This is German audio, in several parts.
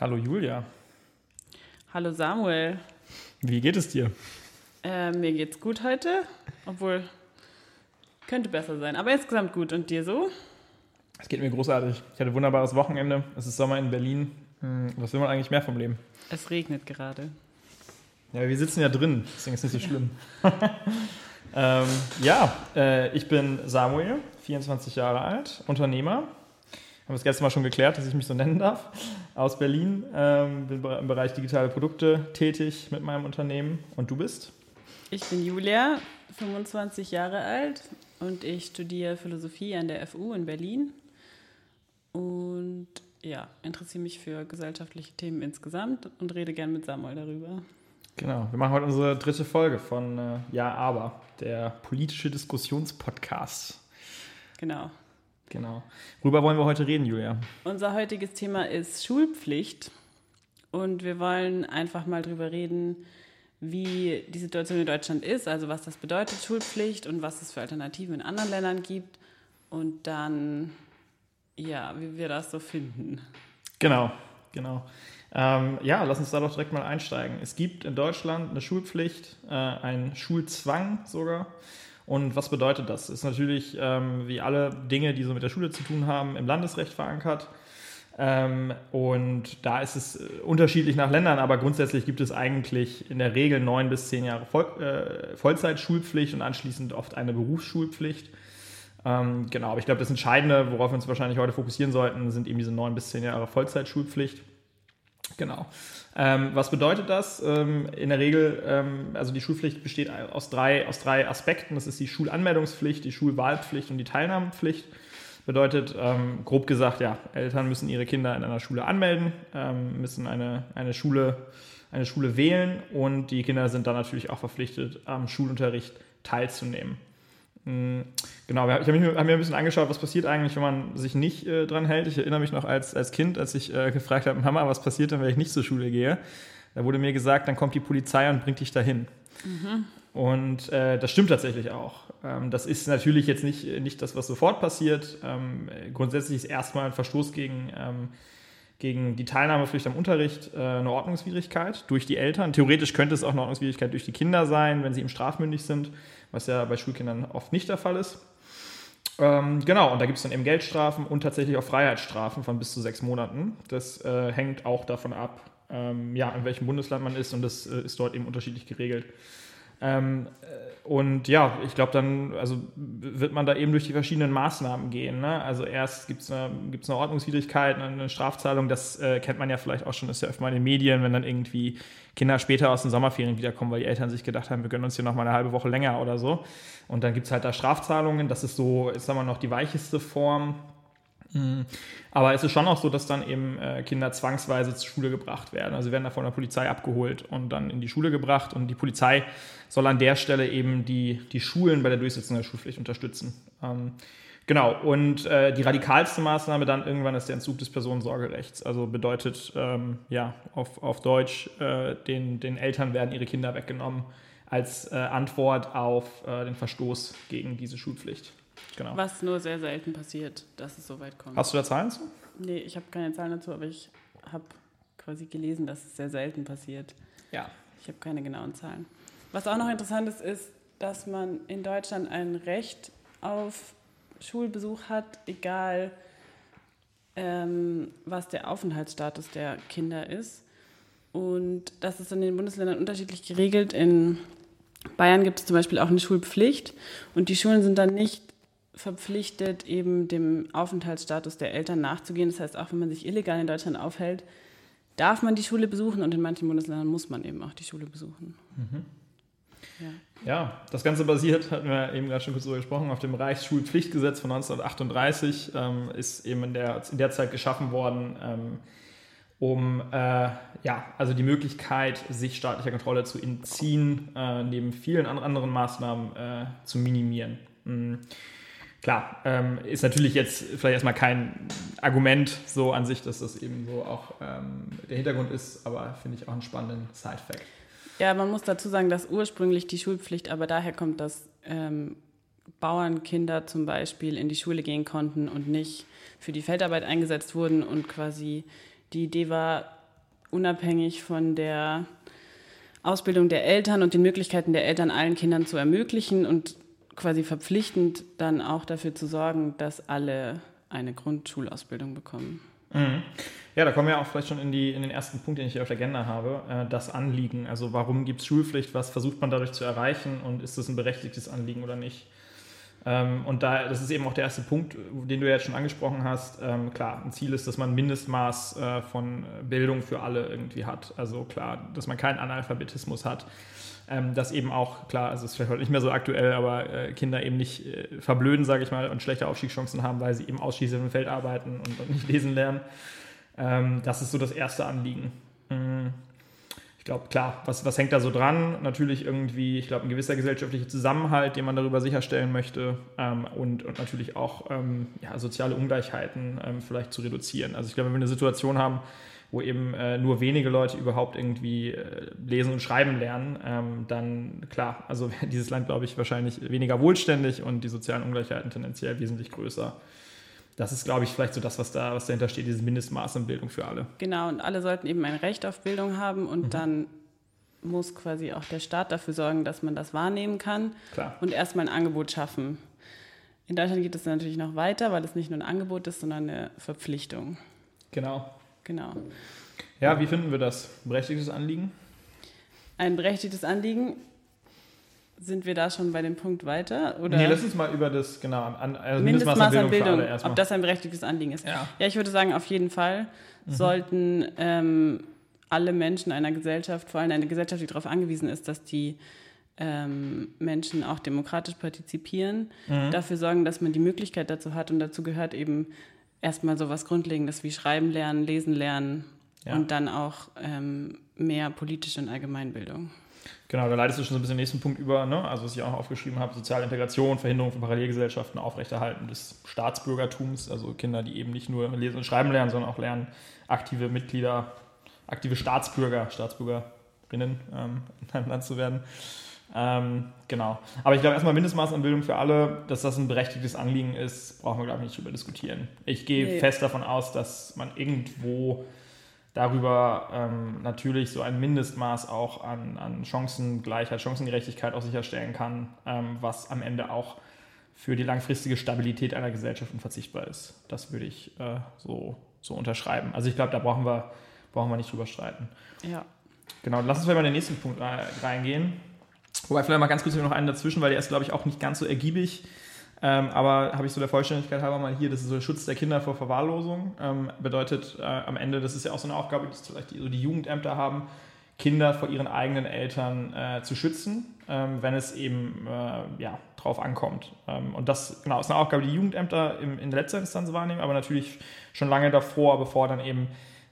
Hallo Julia. Hallo Samuel. Wie geht es dir? Äh, mir geht's gut heute, obwohl könnte besser sein, aber insgesamt gut. Und dir so? Es geht mir großartig. Ich hatte ein wunderbares Wochenende. Es ist Sommer in Berlin. Hm, was will man eigentlich mehr vom Leben? Es regnet gerade. Ja, wir sitzen ja drin, deswegen ist es nicht so schlimm. ähm, ja, äh, ich bin Samuel, 24 Jahre alt, Unternehmer. Haben das letzte Mal schon geklärt, dass ich mich so nennen darf. Aus Berlin, ähm, bin im Bereich digitale Produkte tätig mit meinem Unternehmen. Und du bist? Ich bin Julia, 25 Jahre alt und ich studiere Philosophie an der FU in Berlin. Und ja, interessiere mich für gesellschaftliche Themen insgesamt und rede gern mit Samuel darüber. Genau, wir machen heute unsere dritte Folge von äh, Ja, aber, der politische Diskussionspodcast. Genau. Genau. Worüber wollen wir heute reden, Julia? Unser heutiges Thema ist Schulpflicht. Und wir wollen einfach mal darüber reden, wie die Situation in Deutschland ist, also was das bedeutet, Schulpflicht und was es für Alternativen in anderen Ländern gibt. Und dann, ja, wie wir das so finden. Genau, genau. Ähm, ja, lass uns da doch direkt mal einsteigen. Es gibt in Deutschland eine Schulpflicht, äh, einen Schulzwang sogar. Und was bedeutet das? Ist natürlich, ähm, wie alle Dinge, die so mit der Schule zu tun haben, im Landesrecht verankert. Ähm, und da ist es äh, unterschiedlich nach Ländern, aber grundsätzlich gibt es eigentlich in der Regel neun bis zehn Jahre Voll, äh, Vollzeitschulpflicht und anschließend oft eine Berufsschulpflicht. Ähm, genau, aber ich glaube, das Entscheidende, worauf wir uns wahrscheinlich heute fokussieren sollten, sind eben diese neun bis zehn Jahre Vollzeitschulpflicht. Genau. Ähm, was bedeutet das? Ähm, in der Regel, ähm, also die Schulpflicht besteht aus drei, aus drei Aspekten. Das ist die Schulanmeldungspflicht, die Schulwahlpflicht und die Teilnahmepflicht. Bedeutet, ähm, grob gesagt, ja, Eltern müssen ihre Kinder in einer Schule anmelden, ähm, müssen eine, eine, Schule, eine Schule wählen und die Kinder sind dann natürlich auch verpflichtet, am Schulunterricht teilzunehmen. Hm, genau, ich habe mir, hab mir ein bisschen angeschaut, was passiert eigentlich, wenn man sich nicht äh, dran hält. Ich erinnere mich noch als, als Kind, als ich äh, gefragt habe, Mama, was passiert denn, wenn ich nicht zur Schule gehe? Da wurde mir gesagt, dann kommt die Polizei und bringt dich dahin. Mhm. Und äh, das stimmt tatsächlich auch. Ähm, das ist natürlich jetzt nicht, nicht das, was sofort passiert. Ähm, grundsätzlich ist erstmal ein Verstoß gegen, ähm, gegen die Teilnahmepflicht am Unterricht äh, eine Ordnungswidrigkeit durch die Eltern. Theoretisch könnte es auch eine Ordnungswidrigkeit durch die Kinder sein, wenn sie eben strafmündig sind was ja bei Schulkindern oft nicht der Fall ist. Ähm, genau, und da gibt es dann eben Geldstrafen und tatsächlich auch Freiheitsstrafen von bis zu sechs Monaten. Das äh, hängt auch davon ab, ähm, ja, in welchem Bundesland man ist und das äh, ist dort eben unterschiedlich geregelt. Ähm, äh, und ja, ich glaube, dann also wird man da eben durch die verschiedenen Maßnahmen gehen. Ne? Also erst gibt es eine, gibt's eine Ordnungswidrigkeit, eine Strafzahlung, das äh, kennt man ja vielleicht auch schon, ist ja öfter mal in den Medien, wenn dann irgendwie Kinder später aus den Sommerferien wiederkommen, weil die Eltern sich gedacht haben, wir gönnen uns hier noch mal eine halbe Woche länger oder so. Und dann gibt es halt da Strafzahlungen, das ist so, ist sagen wir noch die weicheste Form. Aber es ist schon auch so, dass dann eben äh, Kinder zwangsweise zur Schule gebracht werden. Also sie werden da von der Polizei abgeholt und dann in die Schule gebracht. Und die Polizei soll an der Stelle eben die, die Schulen bei der Durchsetzung der Schulpflicht unterstützen. Ähm, genau. Und äh, die radikalste Maßnahme dann irgendwann ist der Entzug des Personensorgerechts. Also bedeutet, ähm, ja, auf, auf Deutsch, äh, den, den Eltern werden ihre Kinder weggenommen als äh, Antwort auf äh, den Verstoß gegen diese Schulpflicht. Genau. Was nur sehr selten passiert, dass es so weit kommt. Hast du da Zahlen zu? Nee, ich habe keine Zahlen dazu, aber ich habe quasi gelesen, dass es sehr selten passiert. Ja. Ich habe keine genauen Zahlen. Was auch noch interessant ist, ist, dass man in Deutschland ein Recht auf Schulbesuch hat, egal ähm, was der Aufenthaltsstatus der Kinder ist. Und das ist in den Bundesländern unterschiedlich geregelt. In Bayern gibt es zum Beispiel auch eine Schulpflicht und die Schulen sind dann nicht verpflichtet, eben dem Aufenthaltsstatus der Eltern nachzugehen. Das heißt, auch wenn man sich illegal in Deutschland aufhält, darf man die Schule besuchen und in manchen Bundesländern muss man eben auch die Schule besuchen. Mhm. Ja. ja. das Ganze basiert, hatten wir eben gerade schon kurz darüber gesprochen, auf dem Reichsschulpflichtgesetz von 1938, ähm, ist eben in der, in der Zeit geschaffen worden, ähm, um äh, ja, also die Möglichkeit, sich staatlicher Kontrolle zu entziehen, äh, neben vielen anderen Maßnahmen äh, zu minimieren. Mhm. Klar, ähm, ist natürlich jetzt vielleicht erstmal kein Argument so an sich, dass das eben so auch ähm, der Hintergrund ist, aber finde ich auch einen spannenden Side-Fact. Ja, man muss dazu sagen, dass ursprünglich die Schulpflicht aber daher kommt, dass ähm, Bauernkinder zum Beispiel in die Schule gehen konnten und nicht für die Feldarbeit eingesetzt wurden und quasi die Idee war, unabhängig von der Ausbildung der Eltern und den Möglichkeiten der Eltern allen Kindern zu ermöglichen und quasi verpflichtend dann auch dafür zu sorgen, dass alle eine Grundschulausbildung bekommen. Mhm. Ja, da kommen wir auch vielleicht schon in, die, in den ersten Punkt, den ich hier auf der Agenda habe, äh, das Anliegen. Also warum gibt es Schulpflicht, was versucht man dadurch zu erreichen und ist das ein berechtigtes Anliegen oder nicht? Ähm, und da, das ist eben auch der erste Punkt, den du jetzt schon angesprochen hast. Ähm, klar, ein Ziel ist, dass man ein Mindestmaß äh, von Bildung für alle irgendwie hat. Also klar, dass man keinen Analphabetismus hat. Ähm, dass eben auch, klar, also es ist vielleicht heute nicht mehr so aktuell, aber äh, Kinder eben nicht äh, verblöden, sage ich mal, und schlechte Aufstiegschancen haben, weil sie eben ausschließlich im Feld arbeiten und, und nicht lesen lernen. Ähm, das ist so das erste Anliegen. Mhm glaube, klar, was, was hängt da so dran? Natürlich irgendwie, ich glaube, ein gewisser gesellschaftlicher Zusammenhalt, den man darüber sicherstellen möchte ähm, und, und natürlich auch ähm, ja, soziale Ungleichheiten ähm, vielleicht zu reduzieren. Also ich glaube, wenn wir eine Situation haben, wo eben äh, nur wenige Leute überhaupt irgendwie äh, lesen und schreiben lernen, ähm, dann klar, also wäre dieses Land, glaube ich, wahrscheinlich weniger wohlständig und die sozialen Ungleichheiten tendenziell wesentlich größer das ist, glaube ich, vielleicht so das, was, da, was dahinter steht, dieses Mindestmaß an Bildung für alle. Genau, und alle sollten eben ein Recht auf Bildung haben und mhm. dann muss quasi auch der Staat dafür sorgen, dass man das wahrnehmen kann Klar. und erstmal ein Angebot schaffen. In Deutschland geht es natürlich noch weiter, weil es nicht nur ein Angebot ist, sondern eine Verpflichtung. Genau. Genau. Ja, wie finden wir das? Berechtigtes Anliegen? Ein berechtigtes Anliegen sind wir da schon bei dem Punkt weiter? Oder? Nee, lass uns mal über das, genau, an, also Mindestmaß, Mindestmaß an Bildung, an Bildung ob das ein berechtigtes Anliegen ist. Ja, ja ich würde sagen, auf jeden Fall mhm. sollten ähm, alle Menschen einer Gesellschaft, vor allem eine Gesellschaft, die darauf angewiesen ist, dass die ähm, Menschen auch demokratisch partizipieren, mhm. dafür sorgen, dass man die Möglichkeit dazu hat. Und dazu gehört eben erstmal so was Grundlegendes wie Schreiben lernen, Lesen lernen ja. und dann auch ähm, mehr politische und Allgemeinbildung. Genau, da leitest du schon so ein bisschen den nächsten Punkt über, ne? also was ich auch aufgeschrieben habe, soziale Integration, Verhinderung von Parallelgesellschaften, Aufrechterhalten des Staatsbürgertums, also Kinder, die eben nicht nur lesen und schreiben lernen, sondern auch lernen, aktive Mitglieder, aktive Staatsbürger, Staatsbürgerinnen ähm, in einem Land zu werden. Ähm, genau. Aber ich glaube, erstmal Mindestmaß an Bildung für alle, dass das ein berechtigtes Anliegen ist, brauchen wir, glaube ich, nicht drüber diskutieren. Ich gehe nee. fest davon aus, dass man irgendwo darüber ähm, natürlich so ein Mindestmaß auch an, an Chancengleichheit, Chancengerechtigkeit auch sicherstellen kann, ähm, was am Ende auch für die langfristige Stabilität einer Gesellschaft unverzichtbar ist. Das würde ich äh, so, so unterschreiben. Also ich glaube, da brauchen wir, brauchen wir nicht drüber streiten. Ja. Genau, lass uns mal in den nächsten Punkt reingehen. Wobei vielleicht mal ganz kurz noch einen dazwischen, weil der ist, glaube ich, auch nicht ganz so ergiebig. Ähm, aber habe ich so der Vollständigkeit halber mal hier, das ist so der Schutz der Kinder vor Verwahrlosung. Ähm, bedeutet äh, am Ende, das ist ja auch so eine Aufgabe, die vielleicht die, so die Jugendämter haben, Kinder vor ihren eigenen Eltern äh, zu schützen, ähm, wenn es eben äh, ja, drauf ankommt. Ähm, und das genau, ist eine Aufgabe, die Jugendämter im, in letzter Instanz wahrnehmen, aber natürlich schon lange davor, bevor dann eben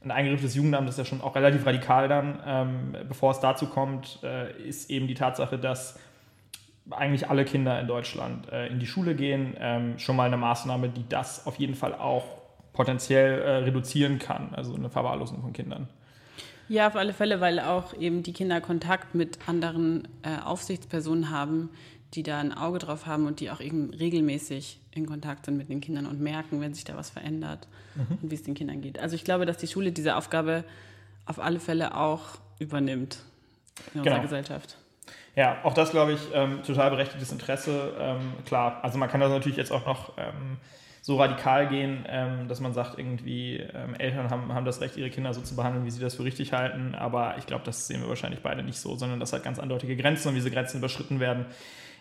ein Eingriff des Jugendamtes ist ja schon auch relativ radikal dann, ähm, bevor es dazu kommt, äh, ist eben die Tatsache, dass eigentlich alle Kinder in Deutschland äh, in die Schule gehen, ähm, schon mal eine Maßnahme, die das auf jeden Fall auch potenziell äh, reduzieren kann, also eine Verwahrlosung von Kindern. Ja, auf alle Fälle, weil auch eben die Kinder Kontakt mit anderen äh, Aufsichtspersonen haben, die da ein Auge drauf haben und die auch eben regelmäßig in Kontakt sind mit den Kindern und merken, wenn sich da was verändert mhm. und wie es den Kindern geht. Also ich glaube, dass die Schule diese Aufgabe auf alle Fälle auch übernimmt in unserer genau. Gesellschaft. Ja, auch das, glaube ich, ähm, total berechtigtes Interesse. Ähm, klar, also man kann das natürlich jetzt auch noch ähm, so radikal gehen, ähm, dass man sagt, irgendwie ähm, Eltern haben, haben das Recht, ihre Kinder so zu behandeln, wie sie das für richtig halten. Aber ich glaube, das sehen wir wahrscheinlich beide nicht so, sondern das hat ganz eindeutige Grenzen und diese Grenzen überschritten werden,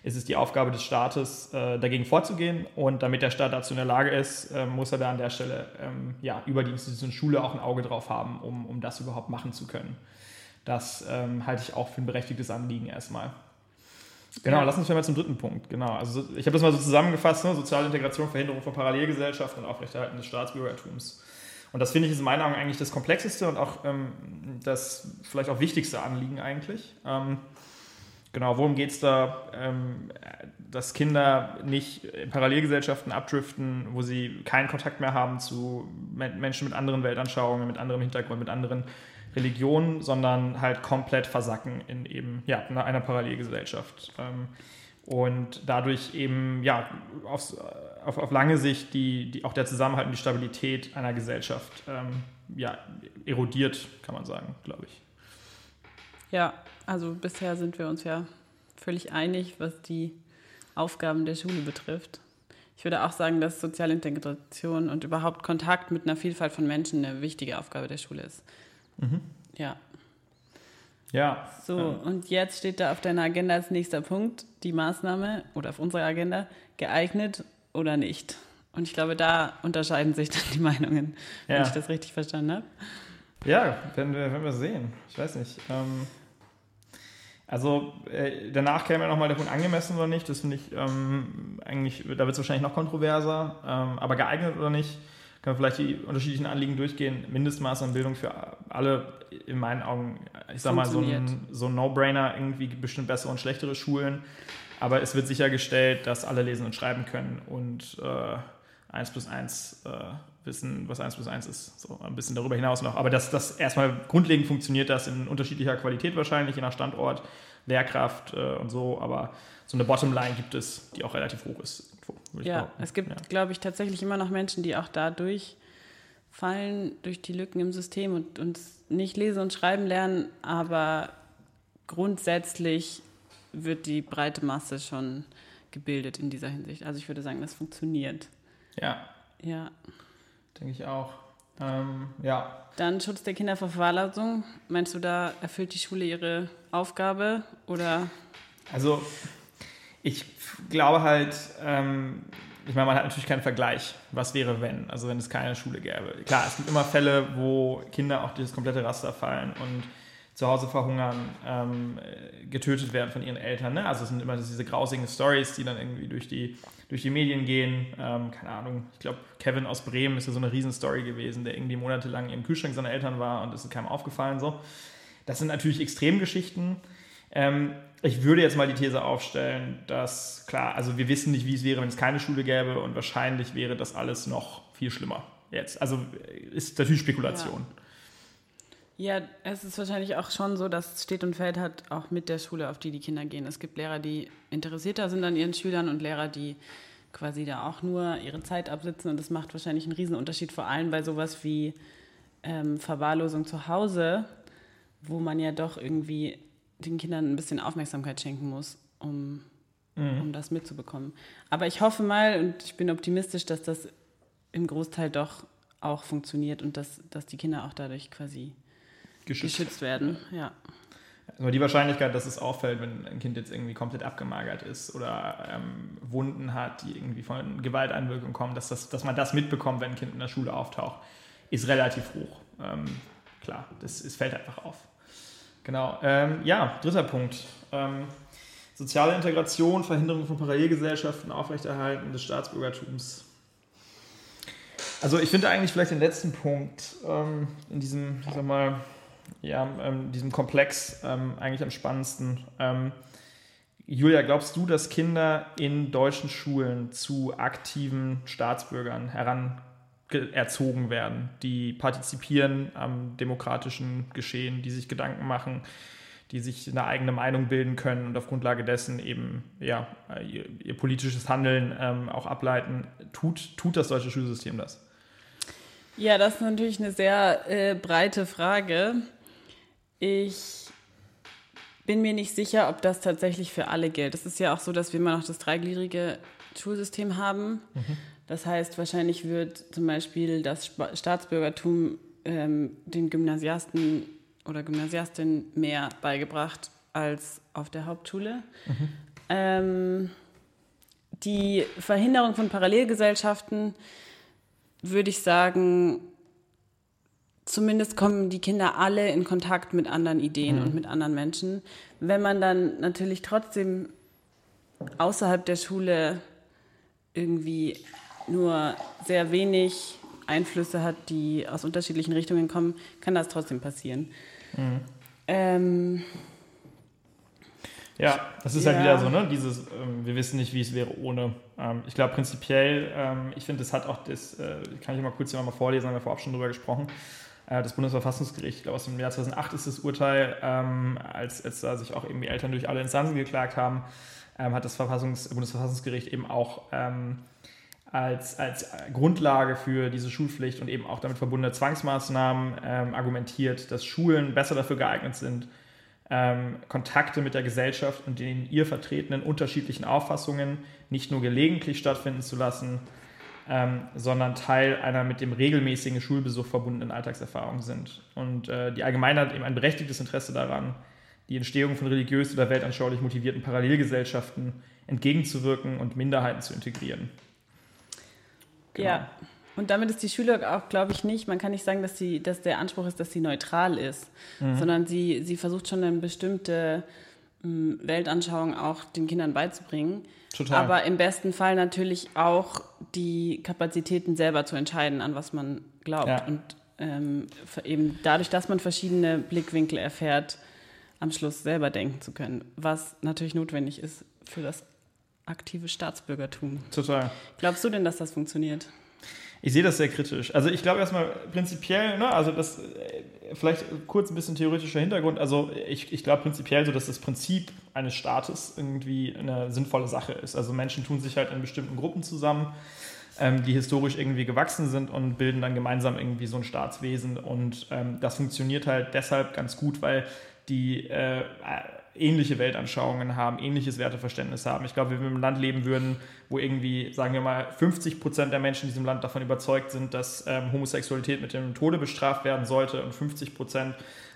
ist es die Aufgabe des Staates, äh, dagegen vorzugehen. Und damit der Staat dazu in der Lage ist, äh, muss er da an der Stelle ähm, ja, über die Institution Schule auch ein Auge drauf haben, um, um das überhaupt machen zu können. Das ähm, halte ich auch für ein berechtigtes Anliegen erstmal. Genau, ja. lass uns mal zum dritten Punkt. Genau, also ich habe das mal so zusammengefasst: ne? soziale Integration, Verhinderung von Parallelgesellschaften und Aufrechterhalten des Staatsbürgertums. Und das finde ich ist in meinen Augen eigentlich das komplexeste und auch ähm, das vielleicht auch wichtigste Anliegen eigentlich. Ähm, genau, worum geht es da? Ähm, dass Kinder nicht in Parallelgesellschaften abdriften, wo sie keinen Kontakt mehr haben zu Menschen mit anderen Weltanschauungen, mit anderem Hintergrund, mit anderen Religion, sondern halt komplett versacken in eben ja, in einer Parallelgesellschaft. Ähm, und dadurch eben ja, auf, auf, auf lange Sicht die, die, auch der Zusammenhalt und die Stabilität einer Gesellschaft ähm, ja, erodiert, kann man sagen, glaube ich. Ja, also bisher sind wir uns ja völlig einig, was die Aufgaben der Schule betrifft. Ich würde auch sagen, dass soziale Integration und überhaupt Kontakt mit einer Vielfalt von Menschen eine wichtige Aufgabe der Schule ist. Mhm. Ja. Ja. So, ähm. und jetzt steht da auf deiner Agenda als nächster Punkt die Maßnahme oder auf unserer Agenda geeignet oder nicht. Und ich glaube, da unterscheiden sich dann die Meinungen, wenn ich das richtig verstanden habe. Ja, werden wir, werden wir sehen. Ich weiß nicht. Ähm, also äh, danach käme ja nochmal der Punkt angemessen oder nicht. Das finde ich ähm, eigentlich, da wird es wahrscheinlich noch kontroverser. Ähm, aber geeignet oder nicht, können wir vielleicht die unterschiedlichen Anliegen durchgehen. Mindestmaß an Bildung für alle, in meinen Augen, ich sag mal, so ein, so ein No-Brainer, irgendwie bestimmt bessere und schlechtere Schulen. Aber es wird sichergestellt, dass alle lesen und schreiben können und äh, 1 plus 1 äh, wissen, was 1 plus 1 ist. So ein bisschen darüber hinaus noch. Aber das, das erstmal grundlegend funktioniert das in unterschiedlicher Qualität wahrscheinlich, je nach Standort, Lehrkraft äh, und so. Aber so eine Bottomline gibt es, die auch relativ hoch ist. Ja, es gibt, ja. glaube ich, tatsächlich immer noch Menschen, die auch dadurch fallen, durch die Lücken im System und, und nicht lesen und schreiben lernen. Aber grundsätzlich wird die breite Masse schon gebildet in dieser Hinsicht. Also ich würde sagen, das funktioniert. Ja. Ja. Denke ich auch. Ähm, ja. Dann Schutz der Kinder vor Verwahrlosung. Meinst du, da erfüllt die Schule ihre Aufgabe oder? Also ich glaube halt, ähm, ich meine, man hat natürlich keinen Vergleich. Was wäre, wenn? Also wenn es keine Schule gäbe. Klar, es gibt immer Fälle, wo Kinder auch dieses komplette Raster fallen und zu Hause verhungern, ähm, getötet werden von ihren Eltern. Ne? Also es sind immer diese grausigen Stories, die dann irgendwie durch die, durch die Medien gehen. Ähm, keine Ahnung, ich glaube, Kevin aus Bremen ist ja so eine Riesenstory gewesen, der irgendwie monatelang im Kühlschrank seiner Eltern war und es ist keinem aufgefallen. So. Das sind natürlich Extremgeschichten. Ähm, ich würde jetzt mal die These aufstellen, dass, klar, also wir wissen nicht, wie es wäre, wenn es keine Schule gäbe und wahrscheinlich wäre das alles noch viel schlimmer jetzt. Also ist natürlich Spekulation. Ja. Ja, es ist wahrscheinlich auch schon so, dass es steht und fällt hat auch mit der Schule, auf die die Kinder gehen. Es gibt Lehrer, die interessierter sind an ihren Schülern und Lehrer, die quasi da auch nur ihre Zeit absitzen. Und das macht wahrscheinlich einen Riesenunterschied, vor allem bei sowas wie ähm, Verwahrlosung zu Hause, wo man ja doch irgendwie den Kindern ein bisschen Aufmerksamkeit schenken muss, um, mhm. um das mitzubekommen. Aber ich hoffe mal und ich bin optimistisch, dass das im Großteil doch auch funktioniert und dass, dass die Kinder auch dadurch quasi geschützt, geschützt werden. Ja. Also die Wahrscheinlichkeit, dass es auffällt, wenn ein Kind jetzt irgendwie komplett abgemagert ist oder ähm, Wunden hat, die irgendwie von Gewalteinwirkung kommen, dass, das, dass man das mitbekommt, wenn ein Kind in der Schule auftaucht, ist relativ hoch. Ähm, klar, das, es fällt einfach auf. Genau. Ähm, ja, dritter Punkt. Ähm, soziale Integration, Verhinderung von Parallelgesellschaften, Aufrechterhalten des Staatsbürgertums. Also ich finde eigentlich vielleicht den letzten Punkt ähm, in diesem, ich sag mal, ja, ähm, diesem Komplex ähm, eigentlich am spannendsten. Ähm, Julia, glaubst du, dass Kinder in deutschen Schulen zu aktiven Staatsbürgern herangerzogen werden, die partizipieren am demokratischen Geschehen, die sich Gedanken machen, die sich eine eigene Meinung bilden können und auf Grundlage dessen eben ja, ihr, ihr politisches Handeln ähm, auch ableiten? Tut, tut das deutsche Schulsystem das? Ja, das ist natürlich eine sehr äh, breite Frage. Ich bin mir nicht sicher, ob das tatsächlich für alle gilt. Es ist ja auch so, dass wir immer noch das dreigliedrige Schulsystem haben. Mhm. Das heißt, wahrscheinlich wird zum Beispiel das Staatsbürgertum ähm, den Gymnasiasten oder Gymnasiastinnen mehr beigebracht als auf der Hauptschule. Mhm. Ähm, die Verhinderung von Parallelgesellschaften würde ich sagen, zumindest kommen die Kinder alle in Kontakt mit anderen Ideen mhm. und mit anderen Menschen. Wenn man dann natürlich trotzdem außerhalb der Schule irgendwie nur sehr wenig Einflüsse hat, die aus unterschiedlichen Richtungen kommen, kann das trotzdem passieren. Mhm. Ähm, ja, das ist halt ja. halt wieder so, ne? Dieses, ähm, wir wissen nicht, wie es wäre ohne. Ähm, ich glaube prinzipiell, ähm, ich finde, das hat auch das, äh, kann ich mal kurz hier mal vorlesen, haben wir vorab schon drüber gesprochen. Äh, das Bundesverfassungsgericht, ich glaube aus dem Jahr 2008 ist das Urteil, ähm, als, als da sich auch irgendwie Eltern durch alle Instanzen geklagt haben, ähm, hat das Verfassungs-, Bundesverfassungsgericht eben auch ähm, als, als Grundlage für diese Schulpflicht und eben auch damit verbundene Zwangsmaßnahmen ähm, argumentiert, dass Schulen besser dafür geeignet sind, ähm, Kontakte mit der Gesellschaft und den ihr vertretenen unterschiedlichen Auffassungen nicht nur gelegentlich stattfinden zu lassen, ähm, sondern Teil einer mit dem regelmäßigen Schulbesuch verbundenen Alltagserfahrung sind. Und äh, die Allgemeinheit hat eben ein berechtigtes Interesse daran, die Entstehung von religiös oder weltanschaulich motivierten Parallelgesellschaften entgegenzuwirken und Minderheiten zu integrieren. Genau. Ja. Und damit ist die Schule auch, glaube ich, nicht, man kann nicht sagen, dass, sie, dass der Anspruch ist, dass sie neutral ist, mhm. sondern sie, sie versucht schon eine bestimmte Weltanschauung auch den Kindern beizubringen. Total. Aber im besten Fall natürlich auch die Kapazitäten selber zu entscheiden, an was man glaubt. Ja. Und ähm, eben dadurch, dass man verschiedene Blickwinkel erfährt, am Schluss selber denken zu können, was natürlich notwendig ist für das aktive Staatsbürgertum. Total. Glaubst du denn, dass das funktioniert? Ich sehe das sehr kritisch. Also ich glaube erstmal prinzipiell, ne, also das äh, vielleicht kurz ein bisschen theoretischer Hintergrund. Also ich, ich glaube prinzipiell so, dass das Prinzip eines Staates irgendwie eine sinnvolle Sache ist. Also Menschen tun sich halt in bestimmten Gruppen zusammen, ähm, die historisch irgendwie gewachsen sind und bilden dann gemeinsam irgendwie so ein Staatswesen. Und ähm, das funktioniert halt deshalb ganz gut, weil die äh, ähnliche Weltanschauungen haben, ähnliches Werteverständnis haben. Ich glaube, wenn wir einem Land leben würden, wo irgendwie, sagen wir mal, 50 Prozent der Menschen in diesem Land davon überzeugt sind, dass ähm, Homosexualität mit dem Tode bestraft werden sollte und 50 Prozent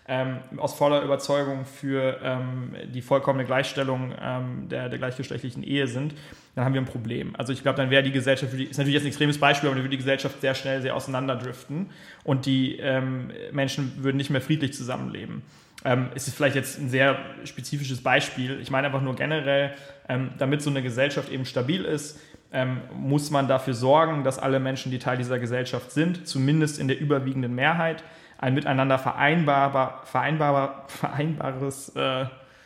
ähm, aus voller Überzeugung für ähm, die vollkommene Gleichstellung ähm, der, der gleichgeschlechtlichen Ehe sind, dann haben wir ein Problem. Also ich glaube, dann wäre die Gesellschaft, ist natürlich jetzt ein extremes Beispiel, aber dann würde die Gesellschaft sehr schnell sehr auseinanderdriften und die ähm, Menschen würden nicht mehr friedlich zusammenleben. Ähm, es ist vielleicht jetzt ein sehr spezifisches Beispiel. Ich meine einfach nur generell, ähm, damit so eine Gesellschaft eben stabil ist, ähm, muss man dafür sorgen, dass alle Menschen, die Teil dieser Gesellschaft sind, zumindest in der überwiegenden Mehrheit, ein miteinander vereinbarbar, vereinbarbar, vereinbares äh,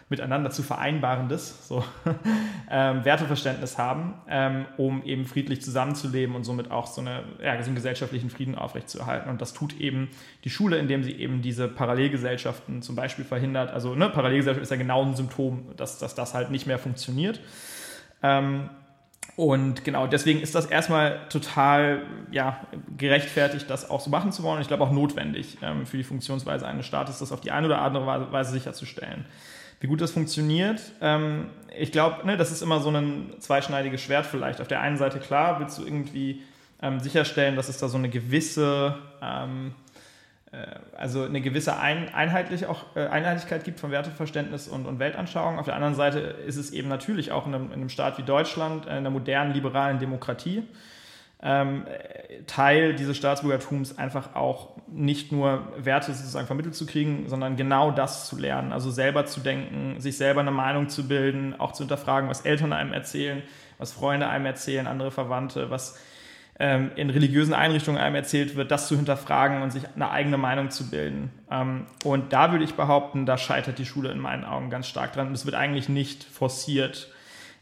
miteinander zu vereinbarendes so, ähm, Werteverständnis haben, ähm, um eben friedlich zusammenzuleben und somit auch so, eine, ja, so einen gesellschaftlichen Frieden aufrechtzuerhalten. Und das tut eben die Schule, indem sie eben diese Parallelgesellschaften zum Beispiel verhindert. Also ne, Parallelgesellschaft ist ja genau ein Symptom, dass, dass das halt nicht mehr funktioniert. Ähm, und genau, deswegen ist das erstmal total ja, gerechtfertigt, das auch so machen zu wollen. Und ich glaube auch notwendig ähm, für die Funktionsweise eines Staates, das auf die eine oder andere Weise sicherzustellen. Wie gut das funktioniert, ähm, ich glaube, ne, das ist immer so ein zweischneidiges Schwert vielleicht. Auf der einen Seite, klar, willst du irgendwie ähm, sicherstellen, dass es da so eine gewisse, ähm, äh, also eine gewisse ein, einheitlich auch, äh, Einheitlichkeit gibt von Werteverständnis und, und Weltanschauung. Auf der anderen Seite ist es eben natürlich auch in einem, in einem Staat wie Deutschland, äh, in einer modernen, liberalen Demokratie, ähm, Teil dieses Staatsbürgertums einfach auch nicht nur Werte sozusagen vermittelt zu kriegen, sondern genau das zu lernen, also selber zu denken, sich selber eine Meinung zu bilden, auch zu hinterfragen, was Eltern einem erzählen, was Freunde einem erzählen, andere Verwandte, was ähm, in religiösen Einrichtungen einem erzählt wird, das zu hinterfragen und sich eine eigene Meinung zu bilden. Ähm, und da würde ich behaupten, da scheitert die Schule in meinen Augen ganz stark dran. Und es wird eigentlich nicht forciert.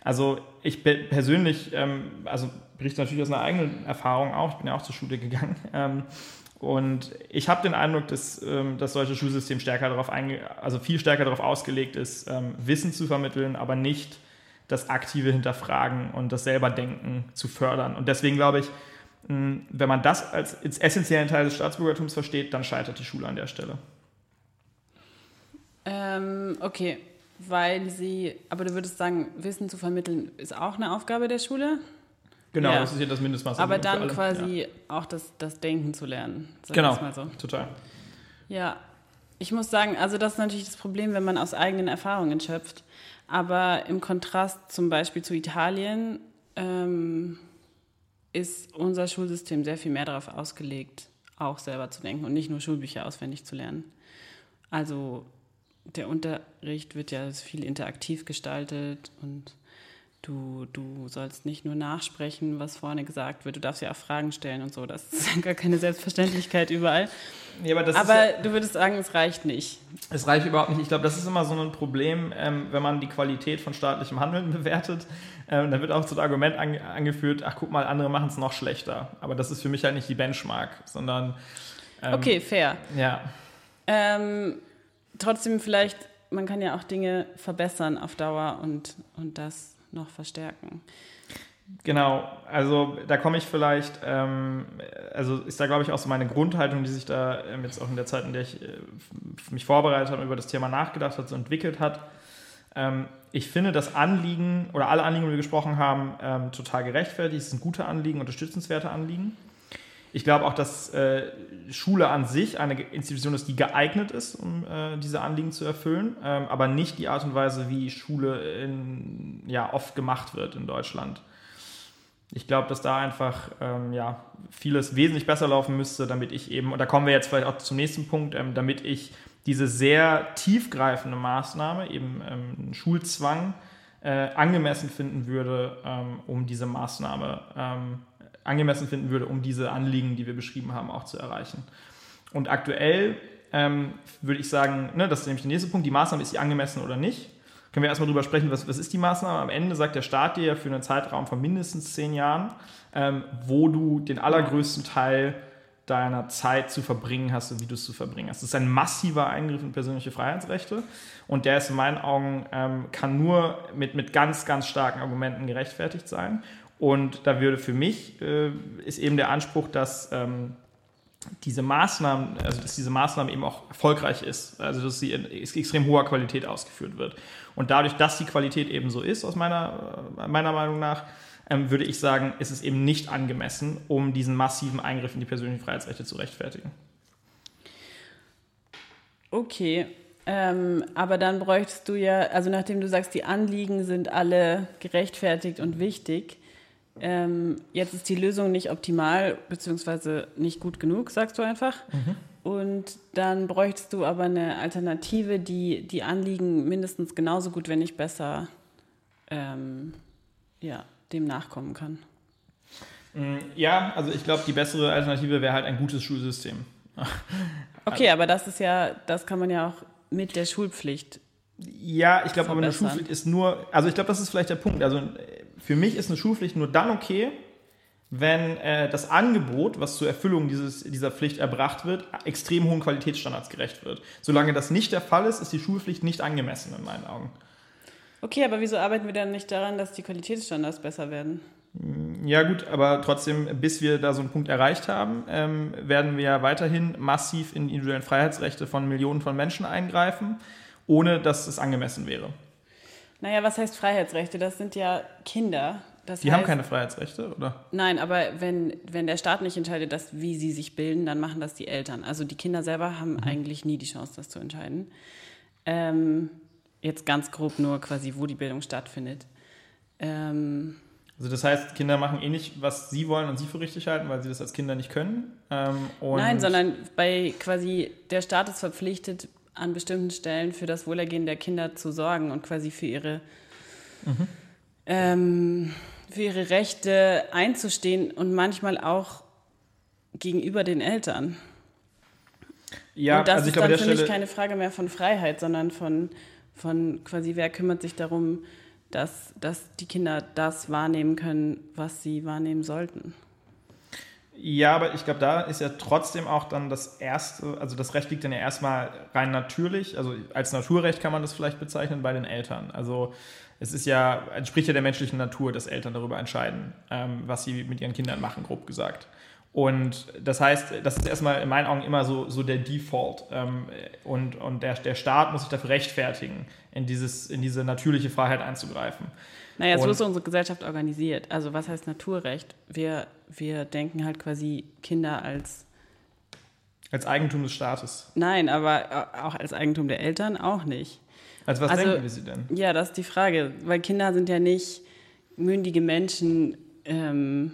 Also ich persönlich, ähm, also berichte natürlich aus einer eigenen Erfahrung auch, ich bin ja auch zur Schule gegangen. Ähm, und ich habe den Eindruck, dass ähm, das deutsche Schulsystem stärker darauf also viel stärker darauf ausgelegt ist, ähm, Wissen zu vermitteln, aber nicht das aktive Hinterfragen und das selberdenken zu fördern. Und deswegen glaube ich, mh, wenn man das als, als essentiellen Teil des Staatsbürgertums versteht, dann scheitert die Schule an der Stelle. Ähm, okay, weil sie, aber du würdest sagen, Wissen zu vermitteln ist auch eine Aufgabe der Schule? Genau, ja. das ist ja das Mindestmaß. Aber dann quasi ja. auch das, das Denken zu lernen. Genau, so. total. Ja, ich muss sagen, also das ist natürlich das Problem, wenn man aus eigenen Erfahrungen schöpft. Aber im Kontrast zum Beispiel zu Italien ähm, ist unser Schulsystem sehr viel mehr darauf ausgelegt, auch selber zu denken und nicht nur Schulbücher auswendig zu lernen. Also der Unterricht wird ja viel interaktiv gestaltet und Du, du sollst nicht nur nachsprechen, was vorne gesagt wird, du darfst ja auch Fragen stellen und so. Das ist gar keine Selbstverständlichkeit überall. Ja, aber, aber ja, du würdest sagen, es reicht nicht. Es reicht überhaupt nicht. Ich glaube, das ist immer so ein Problem, ähm, wenn man die Qualität von staatlichem Handeln bewertet. Ähm, dann wird auch so ein Argument ange angeführt, ach guck mal, andere machen es noch schlechter. Aber das ist für mich halt nicht die Benchmark, sondern... Ähm, okay, fair. Ja. Ähm, trotzdem vielleicht, man kann ja auch Dinge verbessern auf Dauer und, und das noch verstärken. Genau, also da komme ich vielleicht, ähm, also ist da glaube ich auch so meine Grundhaltung, die sich da ähm, jetzt auch in der Zeit, in der ich äh, mich vorbereitet habe, über das Thema nachgedacht hat, so entwickelt hat. Ähm, ich finde das Anliegen oder alle Anliegen, die wir gesprochen haben, ähm, total gerechtfertigt. Es sind gute Anliegen, unterstützenswerte Anliegen. Ich glaube auch, dass äh, Schule an sich eine Institution ist, die geeignet ist, um äh, diese Anliegen zu erfüllen, ähm, aber nicht die Art und Weise, wie Schule in, ja, oft gemacht wird in Deutschland. Ich glaube, dass da einfach ähm, ja, vieles wesentlich besser laufen müsste, damit ich eben, und da kommen wir jetzt vielleicht auch zum nächsten Punkt, ähm, damit ich diese sehr tiefgreifende Maßnahme, eben ähm, Schulzwang, äh, angemessen finden würde, ähm, um diese Maßnahme ähm, angemessen finden würde, um diese Anliegen, die wir beschrieben haben, auch zu erreichen. Und aktuell ähm, würde ich sagen, ne, das ist nämlich der nächste Punkt, die Maßnahme ist sie angemessen oder nicht. Können wir erstmal darüber sprechen, was, was ist die Maßnahme? Am Ende sagt der Staat dir ja für einen Zeitraum von mindestens zehn Jahren, ähm, wo du den allergrößten Teil deiner Zeit zu verbringen hast und wie du es zu verbringen hast. Das ist ein massiver Eingriff in persönliche Freiheitsrechte und der ist in meinen Augen, ähm, kann nur mit, mit ganz, ganz starken Argumenten gerechtfertigt sein. Und da würde für mich, äh, ist eben der Anspruch, dass ähm, diese Maßnahmen, also dass diese Maßnahme eben auch erfolgreich ist, also dass sie in extrem hoher Qualität ausgeführt wird. Und dadurch, dass die Qualität eben so ist, aus meiner, äh, meiner Meinung nach, ähm, würde ich sagen, ist es eben nicht angemessen, um diesen massiven Eingriff in die persönlichen Freiheitsrechte zu rechtfertigen. Okay, ähm, aber dann bräuchtest du ja, also nachdem du sagst, die Anliegen sind alle gerechtfertigt und wichtig, ähm, jetzt ist die Lösung nicht optimal beziehungsweise nicht gut genug, sagst du einfach. Mhm. Und dann bräuchtest du aber eine Alternative, die die Anliegen mindestens genauso gut, wenn nicht besser, ähm, ja, dem nachkommen kann. Mm, ja, also ich glaube, die bessere Alternative wäre halt ein gutes Schulsystem. okay, aber das ist ja, das kann man ja auch mit der Schulpflicht. Ja, ich glaube, aber eine Schulpflicht ist nur, also ich glaube, das ist vielleicht der Punkt. Also für mich ist eine Schulpflicht nur dann okay, wenn äh, das Angebot, was zur Erfüllung dieses, dieser Pflicht erbracht wird, extrem hohen Qualitätsstandards gerecht wird. Solange das nicht der Fall ist, ist die Schulpflicht nicht angemessen in meinen Augen. Okay, aber wieso arbeiten wir dann nicht daran, dass die Qualitätsstandards besser werden? Ja gut, aber trotzdem, bis wir da so einen Punkt erreicht haben, ähm, werden wir ja weiterhin massiv in die individuellen Freiheitsrechte von Millionen von Menschen eingreifen, ohne dass es angemessen wäre. Naja, was heißt Freiheitsrechte? Das sind ja Kinder. Das die heißt, haben keine Freiheitsrechte, oder? Nein, aber wenn, wenn der Staat nicht entscheidet, dass, wie sie sich bilden, dann machen das die Eltern. Also die Kinder selber haben mhm. eigentlich nie die Chance, das zu entscheiden. Ähm, jetzt ganz grob nur quasi, wo die Bildung stattfindet. Ähm, also das heißt, Kinder machen eh nicht, was sie wollen und sie für richtig halten, weil sie das als Kinder nicht können. Ähm, Nein, sondern bei quasi der Staat ist verpflichtet, an bestimmten Stellen für das Wohlergehen der Kinder zu sorgen und quasi für ihre, mhm. ähm, für ihre Rechte einzustehen und manchmal auch gegenüber den Eltern. Ja, und das also ich ist glaube, dann für mich keine Frage mehr von Freiheit, sondern von, von quasi, wer kümmert sich darum, dass, dass die Kinder das wahrnehmen können, was sie wahrnehmen sollten. Ja, aber ich glaube, da ist ja trotzdem auch dann das erste, also das Recht liegt dann ja erstmal rein natürlich, also als Naturrecht kann man das vielleicht bezeichnen bei den Eltern. Also es ist ja, entspricht ja der menschlichen Natur, dass Eltern darüber entscheiden, ähm, was sie mit ihren Kindern machen, grob gesagt. Und das heißt, das ist erstmal in meinen Augen immer so, so der Default. Ähm, und und der, der Staat muss sich dafür rechtfertigen, in, dieses, in diese natürliche Freiheit einzugreifen. Naja, so ist unsere Gesellschaft organisiert. Also was heißt Naturrecht? Wir, wir denken halt quasi Kinder als... Als Eigentum des Staates. Nein, aber auch als Eigentum der Eltern auch nicht. Als was also, denken wir sie denn? Ja, das ist die Frage. Weil Kinder sind ja nicht mündige Menschen, ähm,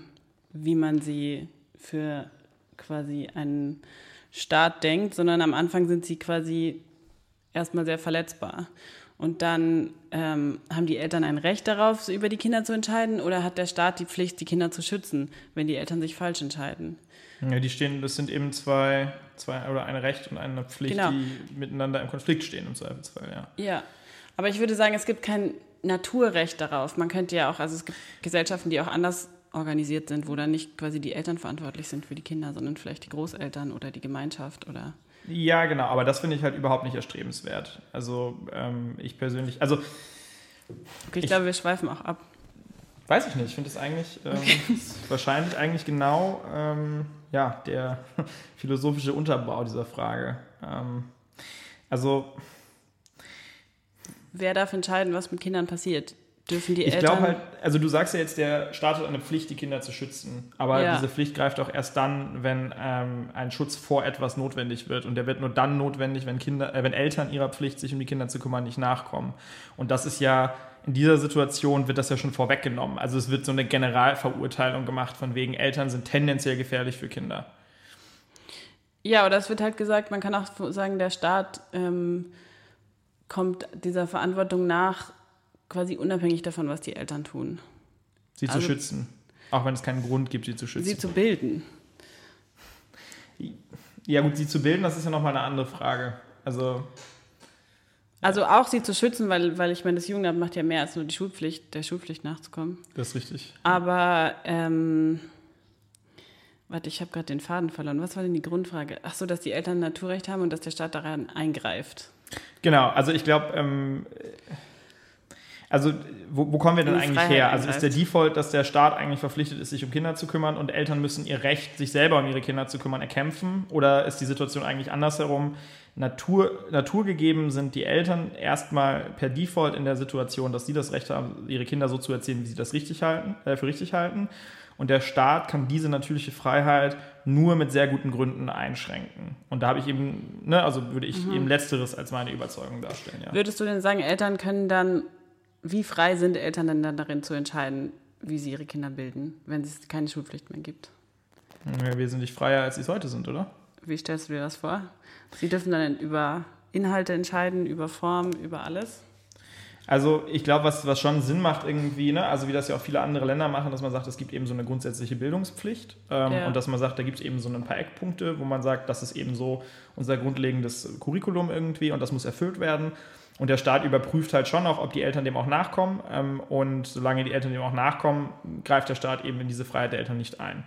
wie man sie für quasi einen Staat denkt, sondern am Anfang sind sie quasi erstmal sehr verletzbar. Und dann ähm, haben die Eltern ein Recht darauf, über die Kinder zu entscheiden, oder hat der Staat die Pflicht, die Kinder zu schützen, wenn die Eltern sich falsch entscheiden? Ja, die stehen, das sind eben zwei, zwei oder ein Recht und eine Pflicht, genau. die miteinander im Konflikt stehen im Zweifelsfall, ja. Ja, aber ich würde sagen, es gibt kein Naturrecht darauf. Man könnte ja auch, also es gibt Gesellschaften, die auch anders organisiert sind, wo dann nicht quasi die Eltern verantwortlich sind für die Kinder, sondern vielleicht die Großeltern oder die Gemeinschaft oder ja, genau, aber das finde ich halt überhaupt nicht erstrebenswert. Also ähm, ich persönlich, also. Okay, ich, ich glaube, wir schweifen auch ab. Weiß ich nicht. Ich finde es eigentlich ähm, wahrscheinlich eigentlich genau ähm, ja, der philosophische Unterbau dieser Frage. Ähm, also. Wer darf entscheiden, was mit Kindern passiert? Dürfen die ich Eltern. Ich glaube halt, also du sagst ja jetzt, der Staat hat eine Pflicht, die Kinder zu schützen. Aber ja. diese Pflicht greift auch erst dann, wenn ähm, ein Schutz vor etwas notwendig wird. Und der wird nur dann notwendig, wenn Kinder, äh, wenn Eltern ihrer Pflicht, sich um die Kinder zu kümmern, nicht nachkommen. Und das ist ja in dieser Situation wird das ja schon vorweggenommen. Also es wird so eine Generalverurteilung gemacht, von wegen Eltern sind tendenziell gefährlich für Kinder. Ja, oder es wird halt gesagt, man kann auch sagen, der Staat ähm, kommt dieser Verantwortung nach, quasi unabhängig davon, was die Eltern tun. Sie also, zu schützen. Auch wenn es keinen Grund gibt, sie zu schützen. Sie zu bilden. Ja, gut, sie zu bilden, das ist ja nochmal eine andere Frage. Also. Also auch sie zu schützen, weil, weil ich meine, das Jugendamt macht ja mehr als nur die Schulpflicht, der Schulpflicht nachzukommen. Das ist richtig. Aber, ähm, warte, ich habe gerade den Faden verloren. Was war denn die Grundfrage? Ach so, dass die Eltern Naturrecht haben und dass der Staat daran eingreift. Genau, also ich glaube, ähm, also wo, wo, kommen wir denn eigentlich Freiheit her? Also ist der Default, dass der Staat eigentlich verpflichtet ist, sich um Kinder zu kümmern und Eltern müssen ihr Recht, sich selber um ihre Kinder zu kümmern, erkämpfen? Oder ist die Situation eigentlich andersherum? Natur, naturgegeben sind die Eltern erstmal per Default in der Situation, dass sie das Recht haben, ihre Kinder so zu erziehen, wie sie das richtig halten, äh, für richtig halten. Und der Staat kann diese natürliche Freiheit nur mit sehr guten Gründen einschränken. Und da habe ich eben, ne, also würde ich mhm. eben Letzteres als meine Überzeugung darstellen. Ja. Würdest du denn sagen, Eltern können dann wie frei sind Eltern denn dann darin zu entscheiden, wie sie ihre Kinder bilden, wenn es keine Schulpflicht mehr gibt? Ja, wesentlich freier, als sie es heute sind, oder? Wie stellst du dir das vor? Sie dürfen dann über Inhalte entscheiden, über Form, über alles? Also ich glaube, was, was schon Sinn macht irgendwie, ne? also wie das ja auch viele andere Länder machen, dass man sagt, es gibt eben so eine grundsätzliche Bildungspflicht ähm, ja. und dass man sagt, da gibt es eben so ein paar Eckpunkte, wo man sagt, das ist eben so unser grundlegendes Curriculum irgendwie und das muss erfüllt werden. Und der Staat überprüft halt schon auch, ob die Eltern dem auch nachkommen. Ähm, und solange die Eltern dem auch nachkommen, greift der Staat eben in diese Freiheit der Eltern nicht ein.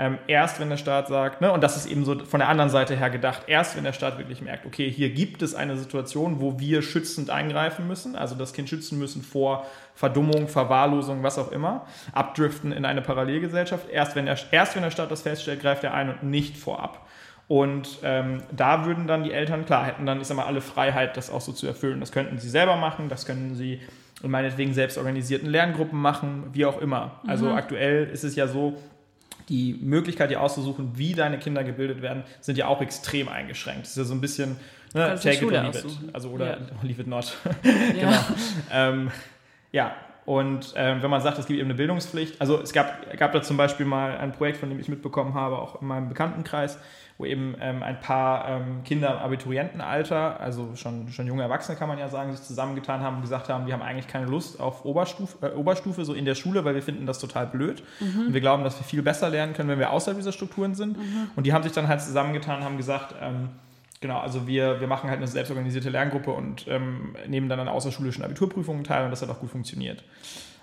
Ähm, erst wenn der Staat sagt, ne, und das ist eben so von der anderen Seite her gedacht, erst wenn der Staat wirklich merkt, okay, hier gibt es eine Situation, wo wir schützend eingreifen müssen, also das Kind schützen müssen vor Verdummung, Verwahrlosung, was auch immer, abdriften in eine Parallelgesellschaft, erst wenn der, erst wenn der Staat das feststellt, greift er ein und nicht vorab. Und ähm, da würden dann die Eltern, klar, hätten dann, ich sag mal, alle Freiheit, das auch so zu erfüllen. Das könnten sie selber machen, das können sie in meinetwegen selbst organisierten Lerngruppen machen, wie auch immer. Also mhm. aktuell ist es ja so, die Möglichkeit, dir auszusuchen, wie deine Kinder gebildet werden, sind ja auch extrem eingeschränkt. Das ist ja so ein bisschen ne, take it or leave it. Also oder ja. leave it not. genau. Ja. Ähm, ja, und ähm, wenn man sagt, es gibt eben eine Bildungspflicht, also es gab, gab da zum Beispiel mal ein Projekt, von dem ich mitbekommen habe, auch in meinem Bekanntenkreis, wo eben ähm, ein paar ähm, Kinder im Abiturientenalter, also schon, schon junge Erwachsene kann man ja sagen, sich zusammengetan haben und gesagt haben, wir haben eigentlich keine Lust auf Oberstufe, äh, Oberstufe so in der Schule, weil wir finden das total blöd. Mhm. Und wir glauben, dass wir viel besser lernen können, wenn wir außerhalb dieser Strukturen sind. Mhm. Und die haben sich dann halt zusammengetan und haben gesagt, ähm, Genau, also wir, wir machen halt eine selbstorganisierte Lerngruppe und ähm, nehmen dann an außerschulischen Abiturprüfungen teil und das hat auch gut funktioniert.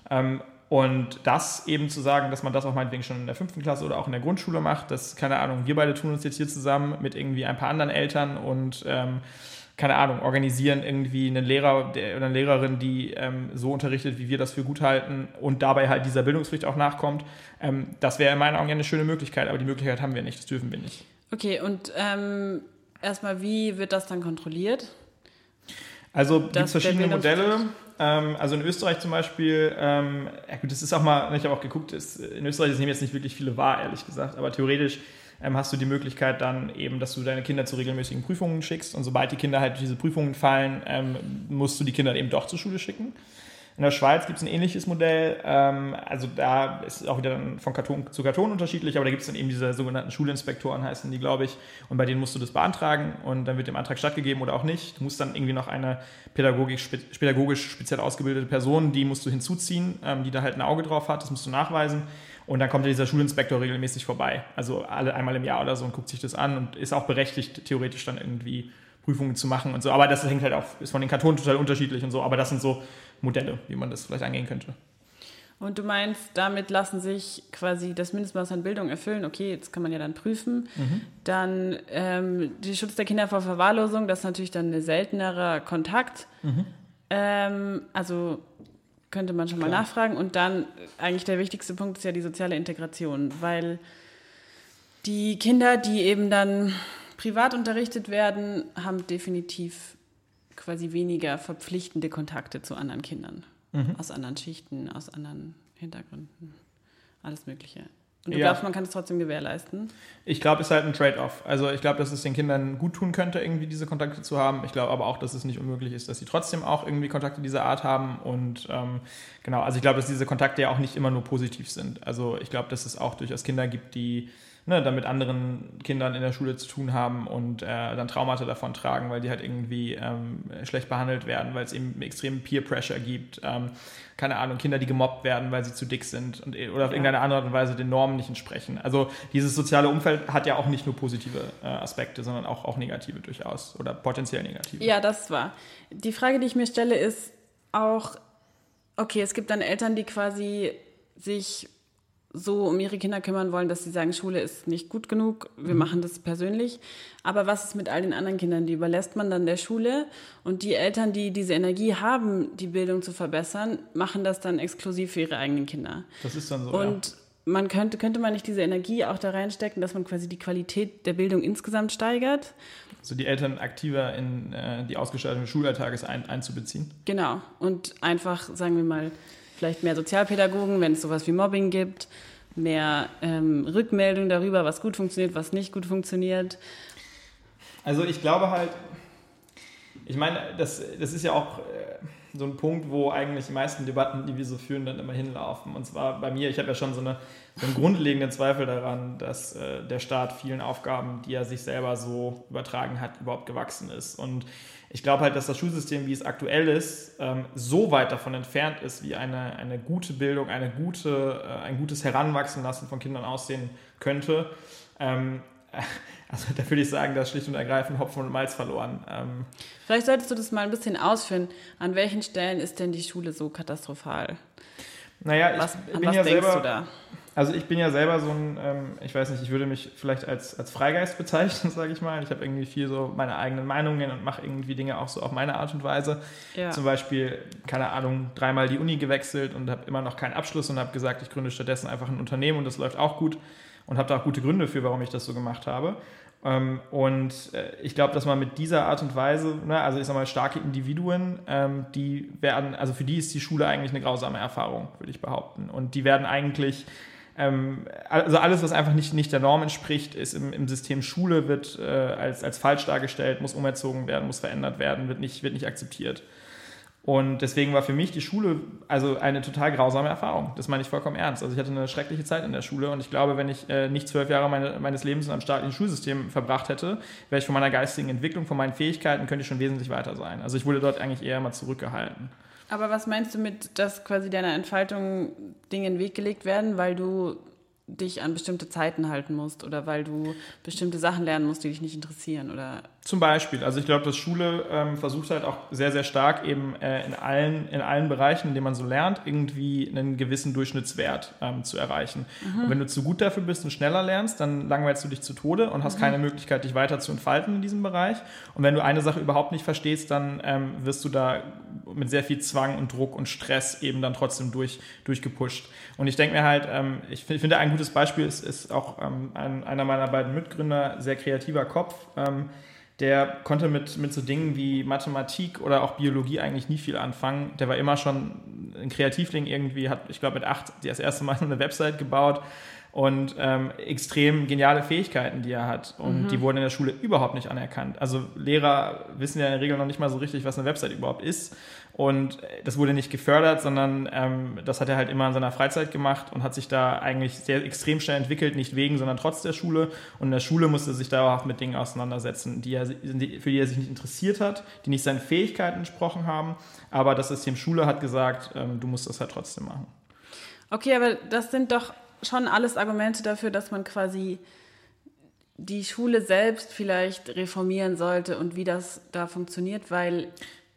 Ähm, und das eben zu sagen, dass man das auch meinetwegen schon in der fünften Klasse oder auch in der Grundschule macht, das, keine Ahnung, wir beide tun uns jetzt hier zusammen mit irgendwie ein paar anderen Eltern und ähm, keine Ahnung, organisieren irgendwie einen Lehrer der, oder eine Lehrerin, die ähm, so unterrichtet, wie wir das für gut halten und dabei halt dieser Bildungspflicht auch nachkommt. Ähm, das wäre in meinen Augen ja eine schöne Möglichkeit, aber die Möglichkeit haben wir nicht, das dürfen wir nicht. Okay, und ähm, erstmal, wie wird das dann kontrolliert? Also gibt es verschiedene Modelle. Ähm, also in Österreich zum Beispiel, ähm, ja gut, das ist auch mal, ich habe auch geguckt, ist, in Österreich nehmen jetzt nicht wirklich viele wahr, ehrlich gesagt, aber theoretisch ähm, hast du die Möglichkeit dann eben, dass du deine Kinder zu regelmäßigen Prüfungen schickst und sobald die Kinder halt diese Prüfungen fallen, ähm, musst du die Kinder eben doch zur Schule schicken. In der Schweiz gibt es ein ähnliches Modell. Ähm, also da ist es auch wieder von Karton zu Karton unterschiedlich, aber da gibt es dann eben diese sogenannten Schulinspektoren, heißen die, glaube ich. Und bei denen musst du das beantragen und dann wird dem Antrag stattgegeben oder auch nicht. Du musst dann irgendwie noch eine pädagogisch, pädagogisch speziell ausgebildete Person, die musst du hinzuziehen, ähm, die da halt ein Auge drauf hat, das musst du nachweisen. Und dann kommt ja dieser Schulinspektor regelmäßig vorbei. Also alle einmal im Jahr oder so und guckt sich das an und ist auch berechtigt, theoretisch dann irgendwie Prüfungen zu machen und so. Aber das hängt halt auch, ist von den Kantonen total unterschiedlich und so. Aber das sind so Modelle, wie man das vielleicht angehen könnte. Und du meinst, damit lassen sich quasi das Mindestmaß an Bildung erfüllen. Okay, jetzt kann man ja dann prüfen. Mhm. Dann ähm, der Schutz der Kinder vor Verwahrlosung, das ist natürlich dann ein seltenerer Kontakt. Mhm. Ähm, also könnte man schon mal Klar. nachfragen. Und dann eigentlich der wichtigste Punkt ist ja die soziale Integration, weil die Kinder, die eben dann privat unterrichtet werden, haben definitiv quasi weniger verpflichtende Kontakte zu anderen Kindern. Aus anderen Schichten, aus anderen Hintergründen. Alles Mögliche. Und du Ja. glaubst, man kann es trotzdem gewährleisten? Ich glaube, es ist halt ein Trade-off. Also ich glaube, dass es den Kindern gut tun könnte, irgendwie diese Kontakte zu haben. Ich glaube aber auch, dass es nicht unmöglich ist, dass sie trotzdem auch irgendwie Kontakte dieser Art haben. Und ähm, genau, also ich glaube, dass diese Kontakte ja auch nicht immer nur positiv sind. Also ich glaube, dass es auch durchaus Kinder gibt, die ne, dann mit anderen Kindern in der Schule zu tun haben und äh, dann Traumata davon tragen, weil die halt irgendwie ähm, schlecht behandelt werden, weil es eben extremen Peer-Pressure gibt. Ähm, keine Ahnung, Kinder, die gemobbt werden, weil sie zu dick sind und, oder auf Ja. irgendeine andere Art und Weise den Normen nicht entsprechen. Also dieses soziale Umfeld hat ja auch nicht nur positive äh, Aspekte, sondern auch, auch negative durchaus oder potenziell negative. Ja, das war. Die Frage, die ich mir stelle, ist auch, okay, es gibt dann Eltern, die quasi sich so um ihre Kinder kümmern wollen, dass sie sagen, Schule ist nicht gut genug, wir machen das persönlich. Aber was ist mit all den anderen Kindern? Die überlässt man dann der Schule und die Eltern, die diese Energie haben, die Bildung zu verbessern, machen das dann exklusiv für ihre eigenen Kinder. Das ist dann so. Und man könnte, könnte man nicht diese Energie auch da reinstecken, dass man quasi die Qualität der Bildung insgesamt steigert? ja. So die Eltern aktiver in äh, die Ausgestaltung des Schulalltages ein, einzubeziehen. Genau. Und einfach, sagen wir mal, vielleicht mehr Sozialpädagogen, wenn es sowas wie Mobbing gibt, mehr ähm, Rückmeldung darüber, was gut funktioniert, was nicht gut funktioniert. Also ich glaube halt, ich meine, das, das ist ja auch äh, so ein Punkt, wo eigentlich die meisten Debatten, die wir so führen, dann immer hinlaufen. Und zwar bei mir, ich habe ja schon so, eine, so einen grundlegenden Zweifel daran, dass äh, der Staat vielen Aufgaben, die er sich selber so übertragen hat, überhaupt gewachsen ist. Und ich glaube halt, dass das Schulsystem, wie es aktuell ist, ähm, so weit davon entfernt ist, wie eine, eine gute Bildung, eine gute, äh, ein gutes Heranwachsen lassen von Kindern aussehen könnte. Ähm, also da würde ich sagen, da ist schlicht und ergreifend Hopfen und Malz verloren. Ähm, Vielleicht solltest du das mal ein bisschen ausführen. An welchen Stellen ist denn die Schule so katastrophal? naja, ich Was, an bin ja denkst selber, du da? Also ich bin ja selber so ein, ähm, ich weiß nicht, ich würde mich vielleicht als, als Freigeist bezeichnen, sage ich mal. Ich habe irgendwie viel so meine eigenen Meinungen und mache irgendwie Dinge auch so auf meine Art und Weise. Ja. Zum Beispiel, keine Ahnung, dreimal die Uni gewechselt und habe immer noch keinen Abschluss und habe gesagt, ich gründe stattdessen einfach ein Unternehmen und das läuft auch gut und habe da auch gute Gründe für, warum ich das so gemacht habe. Ähm, und äh, ich glaube, dass man mit dieser Art und Weise, ne, also ich sag mal, starke Individuen, ähm, die werden, also für die ist die Schule eigentlich eine grausame Erfahrung, würde ich behaupten. Und die werden eigentlich also alles, was einfach nicht, nicht der Norm entspricht, ist im, im System Schule, wird äh, als, als falsch dargestellt, muss umerzogen werden, muss verändert werden, wird nicht, wird nicht akzeptiert. Und deswegen war für mich die Schule also eine total grausame Erfahrung. Das meine ich vollkommen ernst. Also ich hatte eine schreckliche Zeit in der Schule und ich glaube, wenn ich äh, nicht zwölf Jahre meine, meines Lebens in einem staatlichen Schulsystem verbracht hätte, wäre ich von meiner geistigen Entwicklung, von meinen Fähigkeiten, könnte ich schon wesentlich weiter sein. Also ich wurde dort eigentlich eher mal zurückgehalten. Aber was meinst du mit, dass quasi deiner Entfaltung Dinge in den Weg gelegt werden, weil du dich an bestimmte Zeiten halten musst oder weil du bestimmte Sachen lernen musst, die dich nicht interessieren oder Zum Beispiel, also ich glaube, dass Schule ähm, versucht halt auch sehr, sehr stark eben äh, in, allen, in allen Bereichen, in denen man so lernt, irgendwie einen gewissen Durchschnittswert ähm, zu erreichen. Und wenn du zu gut dafür bist und schneller lernst, dann langweilst du dich zu Tode und hast keine Möglichkeit, dich weiter zu entfalten in diesem Bereich. Und wenn du eine Sache überhaupt nicht verstehst, dann ähm, wirst du da mit sehr viel Zwang und Druck und Stress eben dann trotzdem durch, durchgepusht. Und ich denke mir halt, ähm, ich fi- finde, ein gutes Beispiel ist, ist auch ähm, ein, einer meiner beiden Mitgründer, sehr kreativer Kopf. Der konnte mit, mit so Dingen wie Mathematik oder auch Biologie eigentlich nie viel anfangen. Der war immer schon ein Kreativling irgendwie, hat, ich glaube, mit acht das erste Mal eine Website gebaut und ähm, extrem geniale Fähigkeiten, die er hat. Und die wurden in der Schule überhaupt nicht anerkannt. Also Lehrer wissen ja in der Regel noch nicht mal so richtig, was eine Website überhaupt ist. Und äh, das wurde nicht gefördert, sondern ähm, das hat er halt immer in seiner Freizeit gemacht und hat sich da eigentlich sehr extrem schnell entwickelt, nicht wegen, sondern trotz der Schule. Und in der Schule musste er sich dauerhaft mit Dingen auseinandersetzen, die er, für die er sich nicht interessiert hat, die nicht seinen Fähigkeiten entsprochen haben. Aber das System Schule hat gesagt, ähm, du musst das halt trotzdem machen. Okay, aber das sind doch schon alles Argumente dafür, dass man quasi die Schule selbst vielleicht reformieren sollte und wie das da funktioniert, weil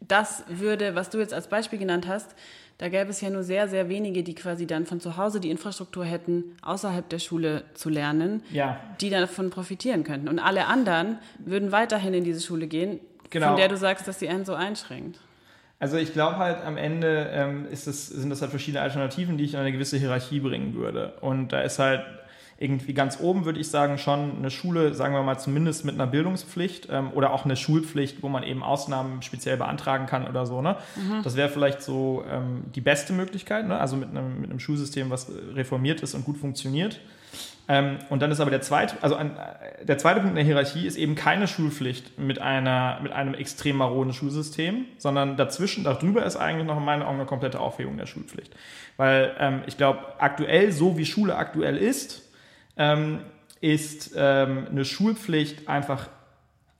das würde, was du jetzt als Beispiel genannt hast, da gäbe es ja nur sehr, sehr wenige, die quasi dann von zu Hause die Infrastruktur hätten, außerhalb der Schule zu lernen, Ja, die davon profitieren könnten. Und alle anderen würden weiterhin in diese Schule gehen, Genau. von der du sagst, dass sie einen so einschränkt. Also ich glaube halt am Ende ähm, es, sind das halt verschiedene Alternativen, die ich in eine gewisse Hierarchie bringen würde. Und da ist halt irgendwie ganz oben, würde ich sagen, schon eine Schule, sagen wir mal zumindest mit einer Bildungspflicht ähm, oder auch eine Schulpflicht, wo man eben Ausnahmen speziell beantragen kann oder so. Ne? Mhm. Das wäre vielleicht so ähm, die beste Möglichkeit, ne? also mit einem, mit einem Schulsystem, was reformiert ist und gut funktioniert. Ähm, und dann ist aber der zweite, also ein, der zweite Punkt in der Hierarchie ist eben keine Schulpflicht mit, einer, mit einem extrem maroden Schulsystem, sondern dazwischen, darüber ist eigentlich noch in meinen Augen eine komplette Aufhebung der Schulpflicht. Weil ähm, ich glaube, aktuell, so wie Schule aktuell ist, ähm, ist ähm, eine Schulpflicht einfach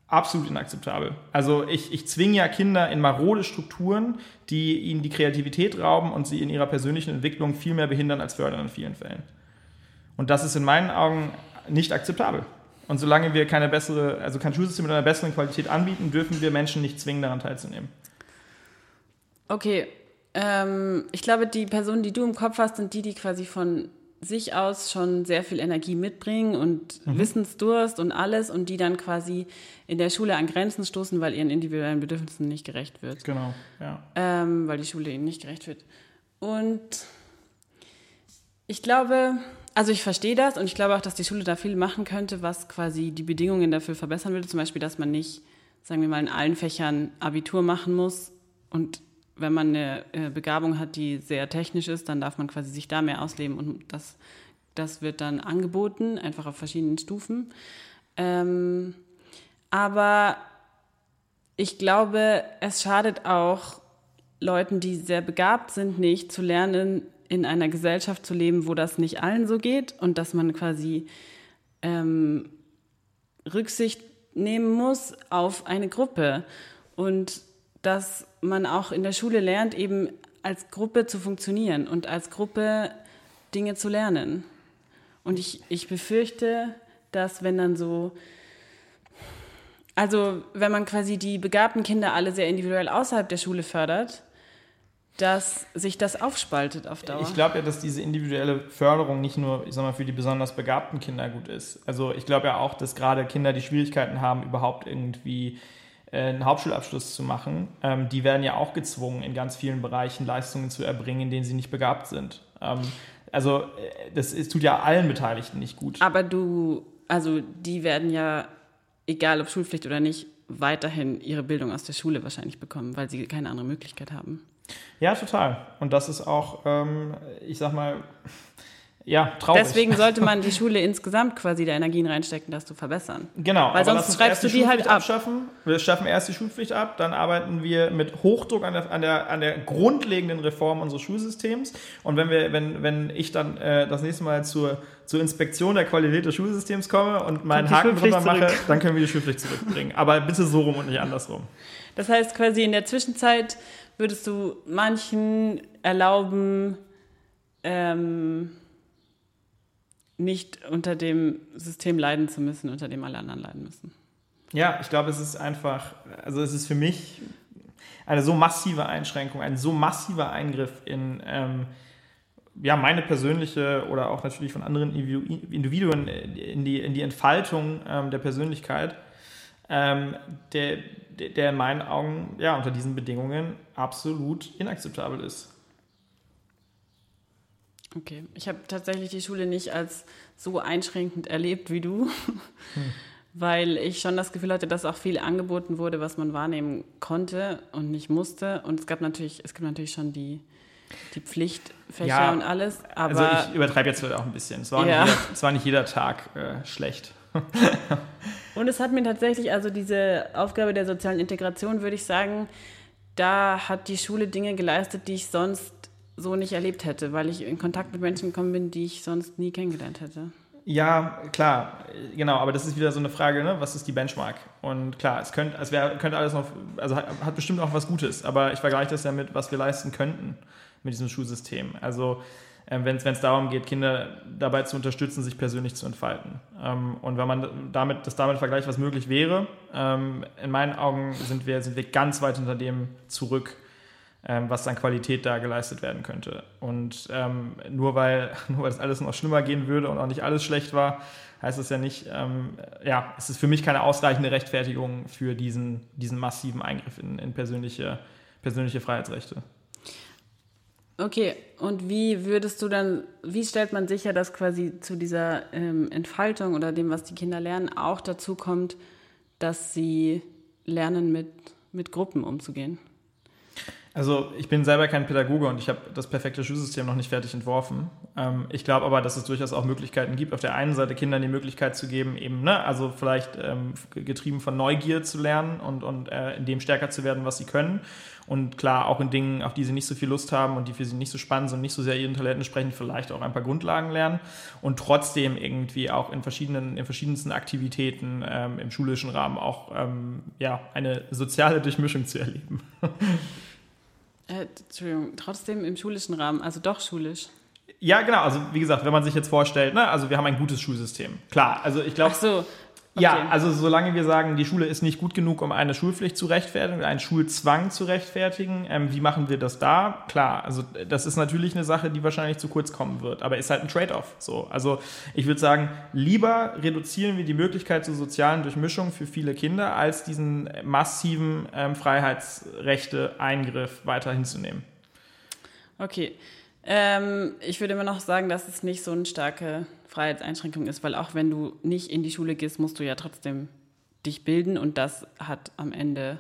absolut inakzeptabel. Also ich, ich zwinge ja Kinder in marode Strukturen, die ihnen die Kreativität rauben und sie in ihrer persönlichen Entwicklung viel mehr behindern als fördern in vielen Fällen. Und das ist in meinen Augen nicht akzeptabel. Und solange wir keine bessere, also kein Schulsystem mit einer besseren Qualität anbieten, dürfen wir Menschen nicht zwingen, daran teilzunehmen. Okay, ähm, ich glaube, die Personen, die du im Kopf hast, sind die, die quasi von sich aus schon sehr viel Energie mitbringen und mhm. Wissensdurst und alles und die dann quasi in der Schule an Grenzen stoßen, weil ihren individuellen Bedürfnissen nicht gerecht wird. Genau, ja. Ähm, weil die Schule ihnen nicht gerecht wird. Und ich glaube, also ich verstehe das und ich glaube auch, dass die Schule da viel machen könnte, was quasi die Bedingungen dafür verbessern würde. Zum Beispiel, dass man nicht, sagen wir mal, in allen Fächern Abitur machen muss und wenn man eine äh, Begabung hat, die sehr technisch ist, dann darf man quasi sich da mehr ausleben und das, das wird dann angeboten, einfach auf verschiedenen Stufen. Ähm, aber ich glaube, es schadet auch Leuten, die sehr begabt sind, nicht zu lernen, in einer Gesellschaft zu leben, wo das nicht allen so geht und dass man quasi ähm, Rücksicht nehmen muss auf eine Gruppe. Und dass man auch in der Schule lernt, eben als Gruppe zu funktionieren und als Gruppe Dinge zu lernen. Und ich, ich befürchte, dass wenn dann so, also wenn man quasi die begabten Kinder alle sehr individuell außerhalb der Schule fördert, dass sich das aufspaltet auf Dauer. Ich glaube ja, dass diese individuelle Förderung nicht nur, ich sag mal, für die besonders begabten Kinder gut ist. Also ich glaube ja auch, dass gerade Kinder, die Schwierigkeiten haben, überhaupt irgendwie einen Hauptschulabschluss zu machen, ähm, die werden ja auch gezwungen, in ganz vielen Bereichen Leistungen zu erbringen, in denen sie nicht begabt sind. Ähm, also äh, das ist, tut ja allen Beteiligten nicht gut. Aber du, also die werden ja, egal ob Schulpflicht oder nicht, weiterhin ihre Bildung aus der Schule wahrscheinlich bekommen, weil sie keine andere Möglichkeit haben. Ja, total. Und das ist auch, ähm, ich sag mal, ja, traurig. Deswegen sollte man die Schule insgesamt quasi da Energien reinstecken, das zu verbessern. Genau. Weil sonst schreibst du die, die halt ab. Abschaffen. Wir schaffen erst die Schulpflicht ab, dann arbeiten wir mit Hochdruck an der, an der, an der grundlegenden Reform unseres Schulsystems. Und wenn wir, wenn, wenn ich dann äh, das nächste Mal zur, zur Inspektion der Qualität des Schulsystems komme und meinen Haken drüber mache, dann können wir die Schulpflicht zurückbringen. Aber bitte so rum und nicht andersrum. Das heißt quasi in der Zwischenzeit würdest du manchen erlauben, ähm, nicht unter dem System leiden zu müssen, unter dem alle anderen leiden müssen. Ja, ich glaube, es ist einfach, also es ist für mich eine so massive Einschränkung, ein so massiver Eingriff in ähm, ja, meine persönliche oder auch natürlich von anderen Individuen in die, in die Entfaltung ähm, der Persönlichkeit, ähm, der, der in meinen Augen ja, unter diesen Bedingungen absolut inakzeptabel ist. Okay, ich habe tatsächlich die Schule nicht als so einschränkend erlebt wie du, hm. weil ich schon das Gefühl hatte, dass auch viel angeboten wurde, was man wahrnehmen konnte und nicht musste. Und es gab natürlich, es gibt natürlich schon die, die Pflichtfächer ja, und alles. also ich übertreibe jetzt auch ein bisschen. Es war, ja. nicht, jeder, es war nicht jeder Tag äh, schlecht. und es hat mir tatsächlich, also diese Aufgabe der sozialen Integration, würde ich sagen, da hat die Schule Dinge geleistet, die ich sonst so nicht erlebt hätte, weil ich in Kontakt mit Menschen gekommen bin, die ich sonst nie kennengelernt hätte. Ja, klar, genau, aber das ist wieder so eine Frage, ne? was ist die Benchmark? Und klar, es könnte, es wäre, könnte alles noch, also hat, hat, bestimmt auch was Gutes, aber ich vergleiche das ja mit, was wir leisten könnten mit diesem Schulsystem. Also ähm, wenn es darum geht, Kinder dabei zu unterstützen, sich persönlich zu entfalten. Ähm, und wenn man damit, das damit vergleicht, was möglich wäre, ähm, in meinen Augen sind wir, sind wir ganz weit hinter dem zurück, ähm, was an Qualität da geleistet werden könnte. Und ähm, nur, weil, nur weil das alles noch schlimmer gehen würde und auch nicht alles schlecht war, heißt das ja nicht, ähm, ja, es ist für mich keine ausreichende Rechtfertigung für diesen, diesen massiven Eingriff in, in persönliche persönliche Freiheitsrechte. Okay, und wie würdest du dann, wie stellt man sicher, dass quasi zu dieser ähm, Entfaltung oder dem, was die Kinder lernen, auch dazu kommt, dass sie lernen, mit, mit Gruppen umzugehen? Also ich bin selber kein Pädagoge und ich habe das perfekte Schulsystem noch nicht fertig entworfen. Ähm, ich glaube aber, dass es durchaus auch Möglichkeiten gibt, auf der einen Seite Kindern die Möglichkeit zu geben, eben, ne, also vielleicht ähm, getrieben von Neugier zu lernen und, und äh, in dem stärker zu werden, was sie können. Und klar, auch in Dingen, auf die sie nicht so viel Lust haben und die für sie nicht so spannend sind nicht so sehr ihren Talenten sprechen, vielleicht auch ein paar Grundlagen lernen und trotzdem irgendwie auch in verschiedenen, in verschiedensten Aktivitäten ähm, im schulischen Rahmen auch ähm, ja, eine soziale Durchmischung zu erleben. Äh, Entschuldigung, trotzdem im schulischen Rahmen, also doch schulisch. Ja, genau. Also wie gesagt, wenn man sich jetzt vorstellt, ne, also wir haben ein gutes Schulsystem. Klar, also ich glaube. Ach so. Ja, also solange wir sagen, die Schule ist nicht gut genug, um eine Schulpflicht zu rechtfertigen, einen Schulzwang zu rechtfertigen, ähm, wie machen wir das da? Klar, also das ist natürlich eine Sache, die wahrscheinlich zu kurz kommen wird, aber ist halt ein Trade-off. So, also ich würde sagen, lieber reduzieren wir die Möglichkeit zur sozialen Durchmischung für viele Kinder, als diesen massiven ähm, Freiheitsrechte-Eingriff weiter hinzunehmen. Okay. Ähm, ich würde immer noch sagen, dass es nicht so eine starke Freiheitseinschränkung ist, weil auch wenn du nicht in die Schule gehst, musst du ja trotzdem dich bilden und das hat am Ende.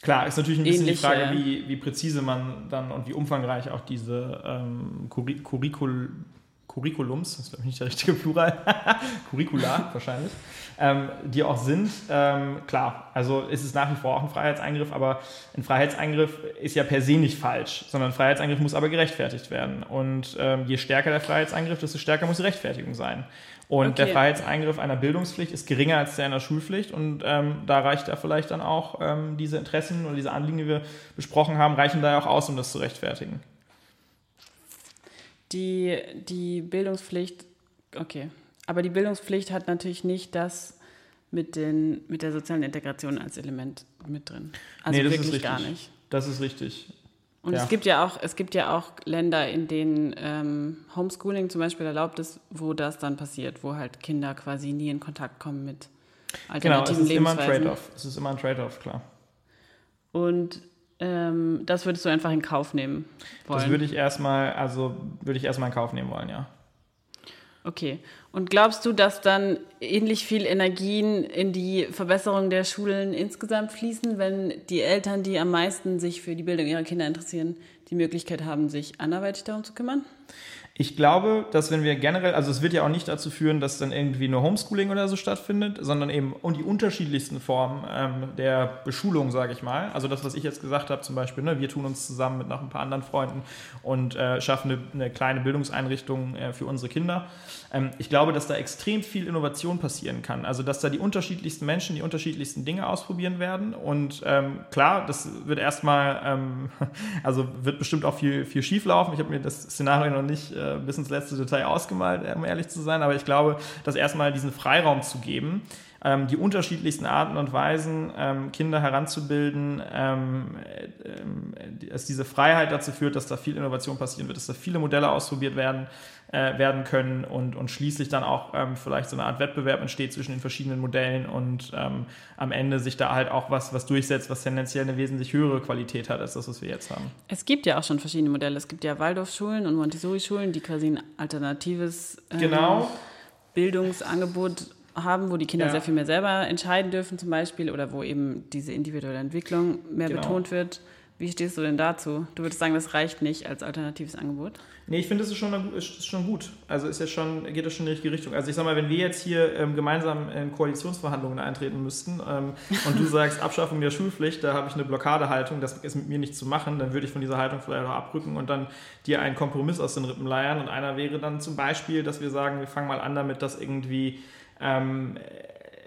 Klar, ist natürlich ein bisschen die Frage, wie, wie präzise man dann und wie umfangreich auch diese ähm, Curricul Curriculums, das ist glaube ich nicht der richtige Plural, Curricula wahrscheinlich, ähm, die auch sind. Ähm, klar, also ist es nach wie vor auch ein Freiheitseingriff, aber ein Freiheitseingriff ist ja per se nicht falsch, sondern ein Freiheitseingriff muss aber gerechtfertigt werden. Und ähm, je stärker der Freiheitseingriff, desto stärker muss die Rechtfertigung sein. Und okay. der Freiheitseingriff einer Bildungspflicht ist geringer als der einer Schulpflicht und ähm, da reicht ja vielleicht dann auch ähm, diese Interessen oder diese Anliegen, die wir besprochen haben, reichen da ja auch aus, um das zu rechtfertigen die, die Bildungspflicht, okay, aber die Bildungspflicht hat natürlich nicht das mit, den, mit der sozialen Integration als Element mit drin. Also nee, wirklich gar nicht. Das ist richtig. Und ja. es gibt ja auch, es gibt ja auch Länder, in denen ähm, Homeschooling zum Beispiel erlaubt ist, wo das dann passiert, wo halt Kinder quasi nie in Kontakt kommen mit alternativen genau, es ist Immer ein Trade-off. Es ist immer ein Trade-off, klar. Und ähm, das würdest du einfach in Kauf nehmen wollen? Das würde ich erstmal, also würde ich erstmal in Kauf nehmen wollen, ja. Okay. Und glaubst du, dass dann ähnlich viel Energien in die Verbesserung der Schulen insgesamt fließen, wenn die Eltern, die am meisten sich für die Bildung ihrer Kinder interessieren, die Möglichkeit haben, sich anderweitig darum zu kümmern? Ich glaube, dass wenn wir generell, also es wird ja auch nicht dazu führen, dass dann irgendwie nur Homeschooling oder so stattfindet, sondern eben und die unterschiedlichsten Formen ähm, der Beschulung, sage ich mal. Also das, was ich jetzt gesagt habe, zum Beispiel, ne, wir tun uns zusammen mit noch ein paar anderen Freunden und äh, schaffen eine, eine, kleine Bildungseinrichtung äh, für unsere Kinder. Ähm, ich glaube, dass da extrem viel Innovation passieren kann. Also dass da die unterschiedlichsten Menschen die unterschiedlichsten Dinge ausprobieren werden. Und ähm, klar, das wird erstmal, ähm, also wird bestimmt auch viel, viel schief laufen. Ich habe mir das Szenario noch nicht äh, äh, bis ins letzte Detail ausgemalt, um ehrlich zu sein. Aber ich glaube, dass erstmal diesen Freiraum zu geben, ähm, die unterschiedlichsten Arten und Weisen, ähm, Kinder heranzubilden, ähm, äh, dass diese Freiheit dazu führt, dass da viel Innovation passieren wird, dass da viele Modelle ausprobiert werden, äh, werden können und, und schließlich dann auch ähm, vielleicht so eine Art Wettbewerb entsteht zwischen den verschiedenen Modellen und ähm, am Ende sich da halt auch was, was durchsetzt, was tendenziell eine wesentlich höhere Qualität hat als das, was wir jetzt haben. Es gibt ja auch schon verschiedene Modelle. Es gibt ja Waldorfschulen und Montessori-Schulen, die quasi ein alternatives ähm, genau. Bildungsangebot haben, wo die Kinder ja. sehr viel mehr selber entscheiden dürfen zum Beispiel oder wo eben diese individuelle Entwicklung mehr genau. betont wird. Wie stehst du denn dazu? Du würdest sagen, das reicht nicht als alternatives Angebot? Nee, ich finde, das ist schon, ist schon gut. Also ist ja schon, geht das schon in die richtige Richtung. Also ich sag mal, wenn wir jetzt hier ähm, gemeinsam in Koalitionsverhandlungen eintreten müssten ähm, und du sagst Abschaffung der Schulpflicht, da habe ich eine Blockadehaltung, das ist mit mir nicht zu machen, dann würde ich von dieser Haltung vielleicht auch abrücken und dann dir einen Kompromiss aus den Rippen leiern. Und einer wäre dann zum Beispiel, dass wir sagen, wir fangen mal an damit, dass irgendwie ähm,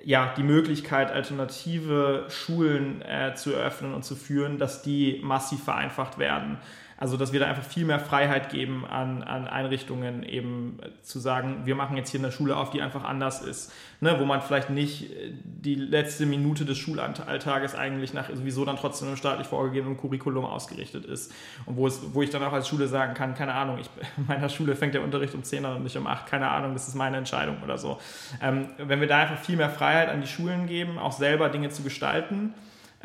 ja, die Möglichkeit, alternative Schulen äh, zu eröffnen und zu führen, dass die massiv vereinfacht werden. Also, dass wir da einfach viel mehr Freiheit geben an, an Einrichtungen, eben zu sagen, wir machen jetzt hier eine Schule auf, die einfach anders ist. Ne, wo man vielleicht nicht äh, die letzte Minute des Schulalltages eigentlich nach sowieso dann trotzdem einem staatlich vorgegebenen Curriculum ausgerichtet ist. Und wo, es, wo ich dann auch als Schule sagen kann, keine Ahnung, ich, in meiner Schule fängt der Unterricht um 10 an und nicht um 8, keine Ahnung, das ist meine Entscheidung oder so. Ähm, wenn wir da einfach viel mehr Freiheit an die Schulen geben, auch selber Dinge zu gestalten,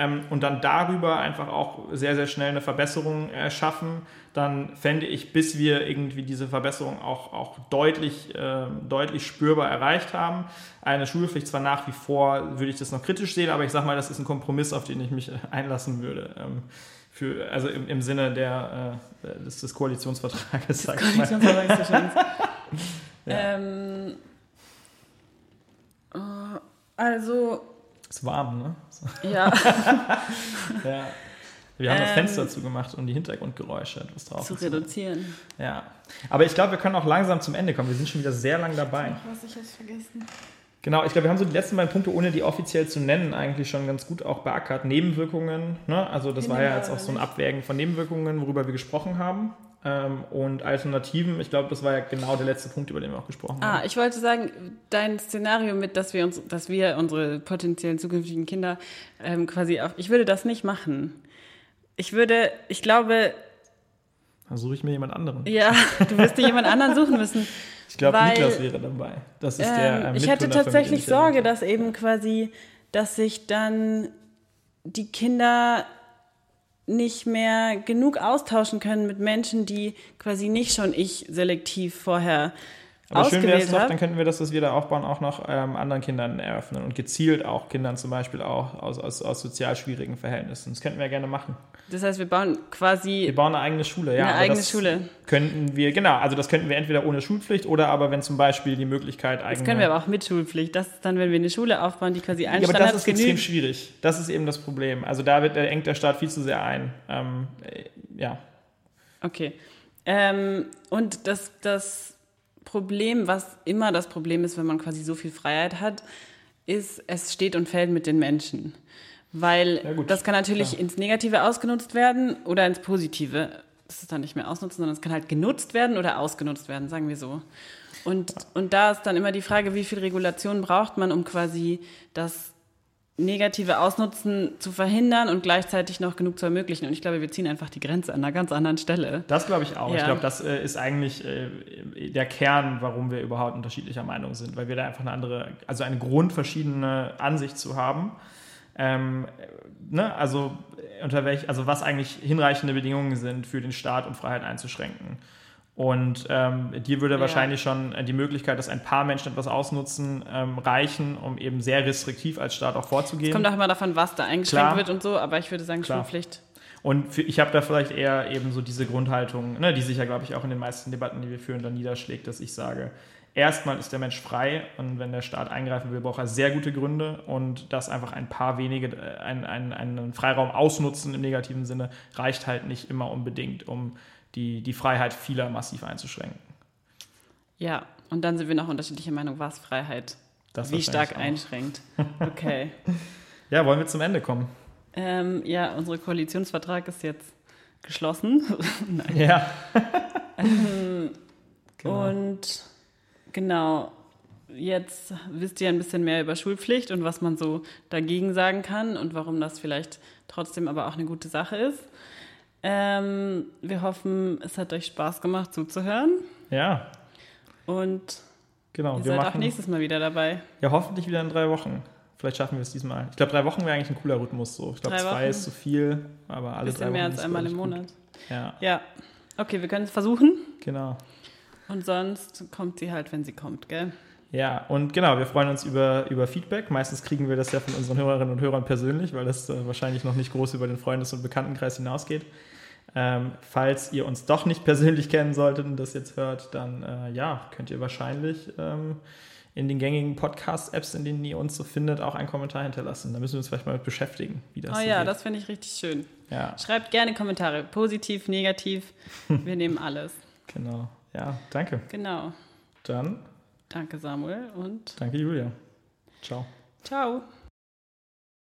ähm, und dann darüber einfach auch sehr, sehr schnell eine Verbesserung erschaffen, dann fände ich, bis wir irgendwie diese Verbesserung auch, auch deutlich, äh, deutlich spürbar erreicht haben, eine Schulpflicht zwar nach wie vor, würde ich das noch kritisch sehen, aber ich sage mal, das ist ein Kompromiss, auf den ich mich einlassen würde. Ähm, für, also im, im Sinne der, äh, des, des Koalitionsvertrages. Des Koalitionsvertrages ja. ähm, oh, also. Ist warm, ne? Ja. ja. Wir haben ähm, das Fenster zugemacht, um die Hintergrundgeräusche etwas drauf zu reduzieren. Ja. Aber ich glaube, wir können auch langsam zum Ende kommen. Wir sind schon wieder sehr lang dabei. Ach, was ich jetzt vergessen. Genau, ich glaube, wir haben so die letzten beiden Punkte, ohne die offiziell zu nennen, eigentlich schon ganz gut auch beackert. Nebenwirkungen, ne? also das war ja jetzt auch so ein Abwägen von Nebenwirkungen, worüber wir gesprochen haben. Ähm, und Alternativen, ich glaube, das war ja genau der letzte Punkt, über den wir auch gesprochen ah, haben. Ah, ich wollte sagen, dein Szenario mit, dass wir uns, dass wir unsere potenziellen zukünftigen Kinder ähm, quasi auf, ich würde das nicht machen. Ich würde, ich glaube. Dann suche ich mir jemand anderen. Ja, du wirst dir jemand anderen suchen müssen. Ich glaube, Niklas wäre dabei. Das ist ähm, der. Äh, ich hätte tatsächlich Sorge, dass eben quasi, dass sich dann die Kinder nicht mehr genug austauschen können mit Menschen, die quasi nicht schon ich selektiv vorher aber schön wäre es doch, dann könnten wir das, was wir da aufbauen, auch noch ähm, anderen Kindern eröffnen und gezielt auch Kindern zum Beispiel auch aus, aus, aus sozial schwierigen Verhältnissen. Das könnten wir ja gerne machen. Das heißt, wir bauen quasi. Wir bauen eine eigene Schule, ja. Eine eigene Schule. Könnten wir, genau, also das könnten wir entweder ohne Schulpflicht oder aber wenn zum Beispiel die Möglichkeit eigene. Das können wir aber auch mit Schulpflicht. Das ist dann, wenn wir eine Schule aufbauen, die quasi einen ja, aber das ist extrem schwierig. Das ist eben das Problem. Also da wird, da engt der Staat viel zu sehr ein. Ähm, äh, ja. Okay. Ähm, und das, das Problem, was immer das Problem ist, wenn man quasi so viel Freiheit hat, ist, es steht und fällt mit den Menschen. Weil ja, das kann natürlich klar. ins Negative ausgenutzt werden oder ins Positive. Das ist dann nicht mehr ausnutzen, sondern es kann halt genutzt werden oder ausgenutzt werden, sagen wir so. Und, und da ist dann immer die Frage, wie viel Regulation braucht man, um quasi das negative Ausnutzen zu verhindern und gleichzeitig noch genug zu ermöglichen. Und ich glaube, wir ziehen einfach die Grenze an einer ganz anderen Stelle. Das glaube ich auch. Ja. Ich glaube, das äh, ist eigentlich äh, der Kern, warum wir überhaupt unterschiedlicher Meinung sind, weil wir da einfach eine andere, also eine grundverschiedene Ansicht zu haben. Ähm, ne? Also unter welch, also was eigentlich hinreichende Bedingungen sind für den Staat, um Freiheit einzuschränken. Und ähm, dir würde ja. wahrscheinlich schon äh, die Möglichkeit, dass ein paar Menschen etwas ausnutzen, ähm, reichen, um eben sehr restriktiv als Staat auch vorzugehen. Es kommt auch immer davon, was da eingeschränkt Klar. wird und so, aber ich würde sagen, Klar. Schulpflicht. Und für, ich habe da vielleicht eher eben so diese Grundhaltung, ne, die sich ja, glaube ich, auch in den meisten Debatten, die wir führen, dann niederschlägt, dass ich sage, erstmal ist der Mensch frei und wenn der Staat eingreifen will, braucht er sehr gute Gründe und dass einfach ein paar wenige äh, einen, einen, einen Freiraum ausnutzen im negativen Sinne reicht halt nicht immer unbedingt, um die, die Freiheit vieler massiv einzuschränken. Ja, und dann sind wir noch unterschiedlicher Meinung, was Freiheit das wie stark einschränkt. Okay. ja, wollen wir zum Ende kommen? Ähm, ja, unser Koalitionsvertrag ist jetzt geschlossen. Nein. Ja. ähm, genau. Und genau, jetzt wisst ihr ein bisschen mehr über Schulpflicht und was man so dagegen sagen kann und warum das vielleicht trotzdem aber auch eine gute Sache ist. Ähm, wir hoffen, es hat euch Spaß gemacht zuzuhören. Ja. Und genau, ihr seid machen, auch nächstes Mal wieder dabei. Ja, hoffentlich wieder in drei Wochen. Vielleicht schaffen wir es diesmal. Ich glaube, drei Wochen wäre eigentlich ein cooler Rhythmus. So. Ich glaube, zwei ist zu viel, aber alle drei Wochen. mehr als einmal im Monat. Ja. Ja. Okay, wir können es versuchen. Genau. Und sonst kommt sie halt, wenn sie kommt, gell? Ja, und genau, wir freuen uns über, über Feedback. Meistens kriegen wir das ja von unseren Hörerinnen und Hörern persönlich, weil das äh, wahrscheinlich noch nicht groß über den Freundes- und Bekanntenkreis hinausgeht. Ähm, falls ihr uns doch nicht persönlich kennen solltet und das jetzt hört, dann äh, ja, könnt ihr wahrscheinlich ähm, in den gängigen Podcast-Apps, in denen ihr uns so findet, auch einen Kommentar hinterlassen. Da müssen wir uns vielleicht mal mit beschäftigen, wie das Oh so ja, geht. das finde ich richtig schön. Ja. Schreibt gerne Kommentare, positiv, negativ. Wir nehmen alles. Genau. Ja, danke. Genau. Dann. Danke, Samuel. Und. Danke, Julia. Ciao. Ciao.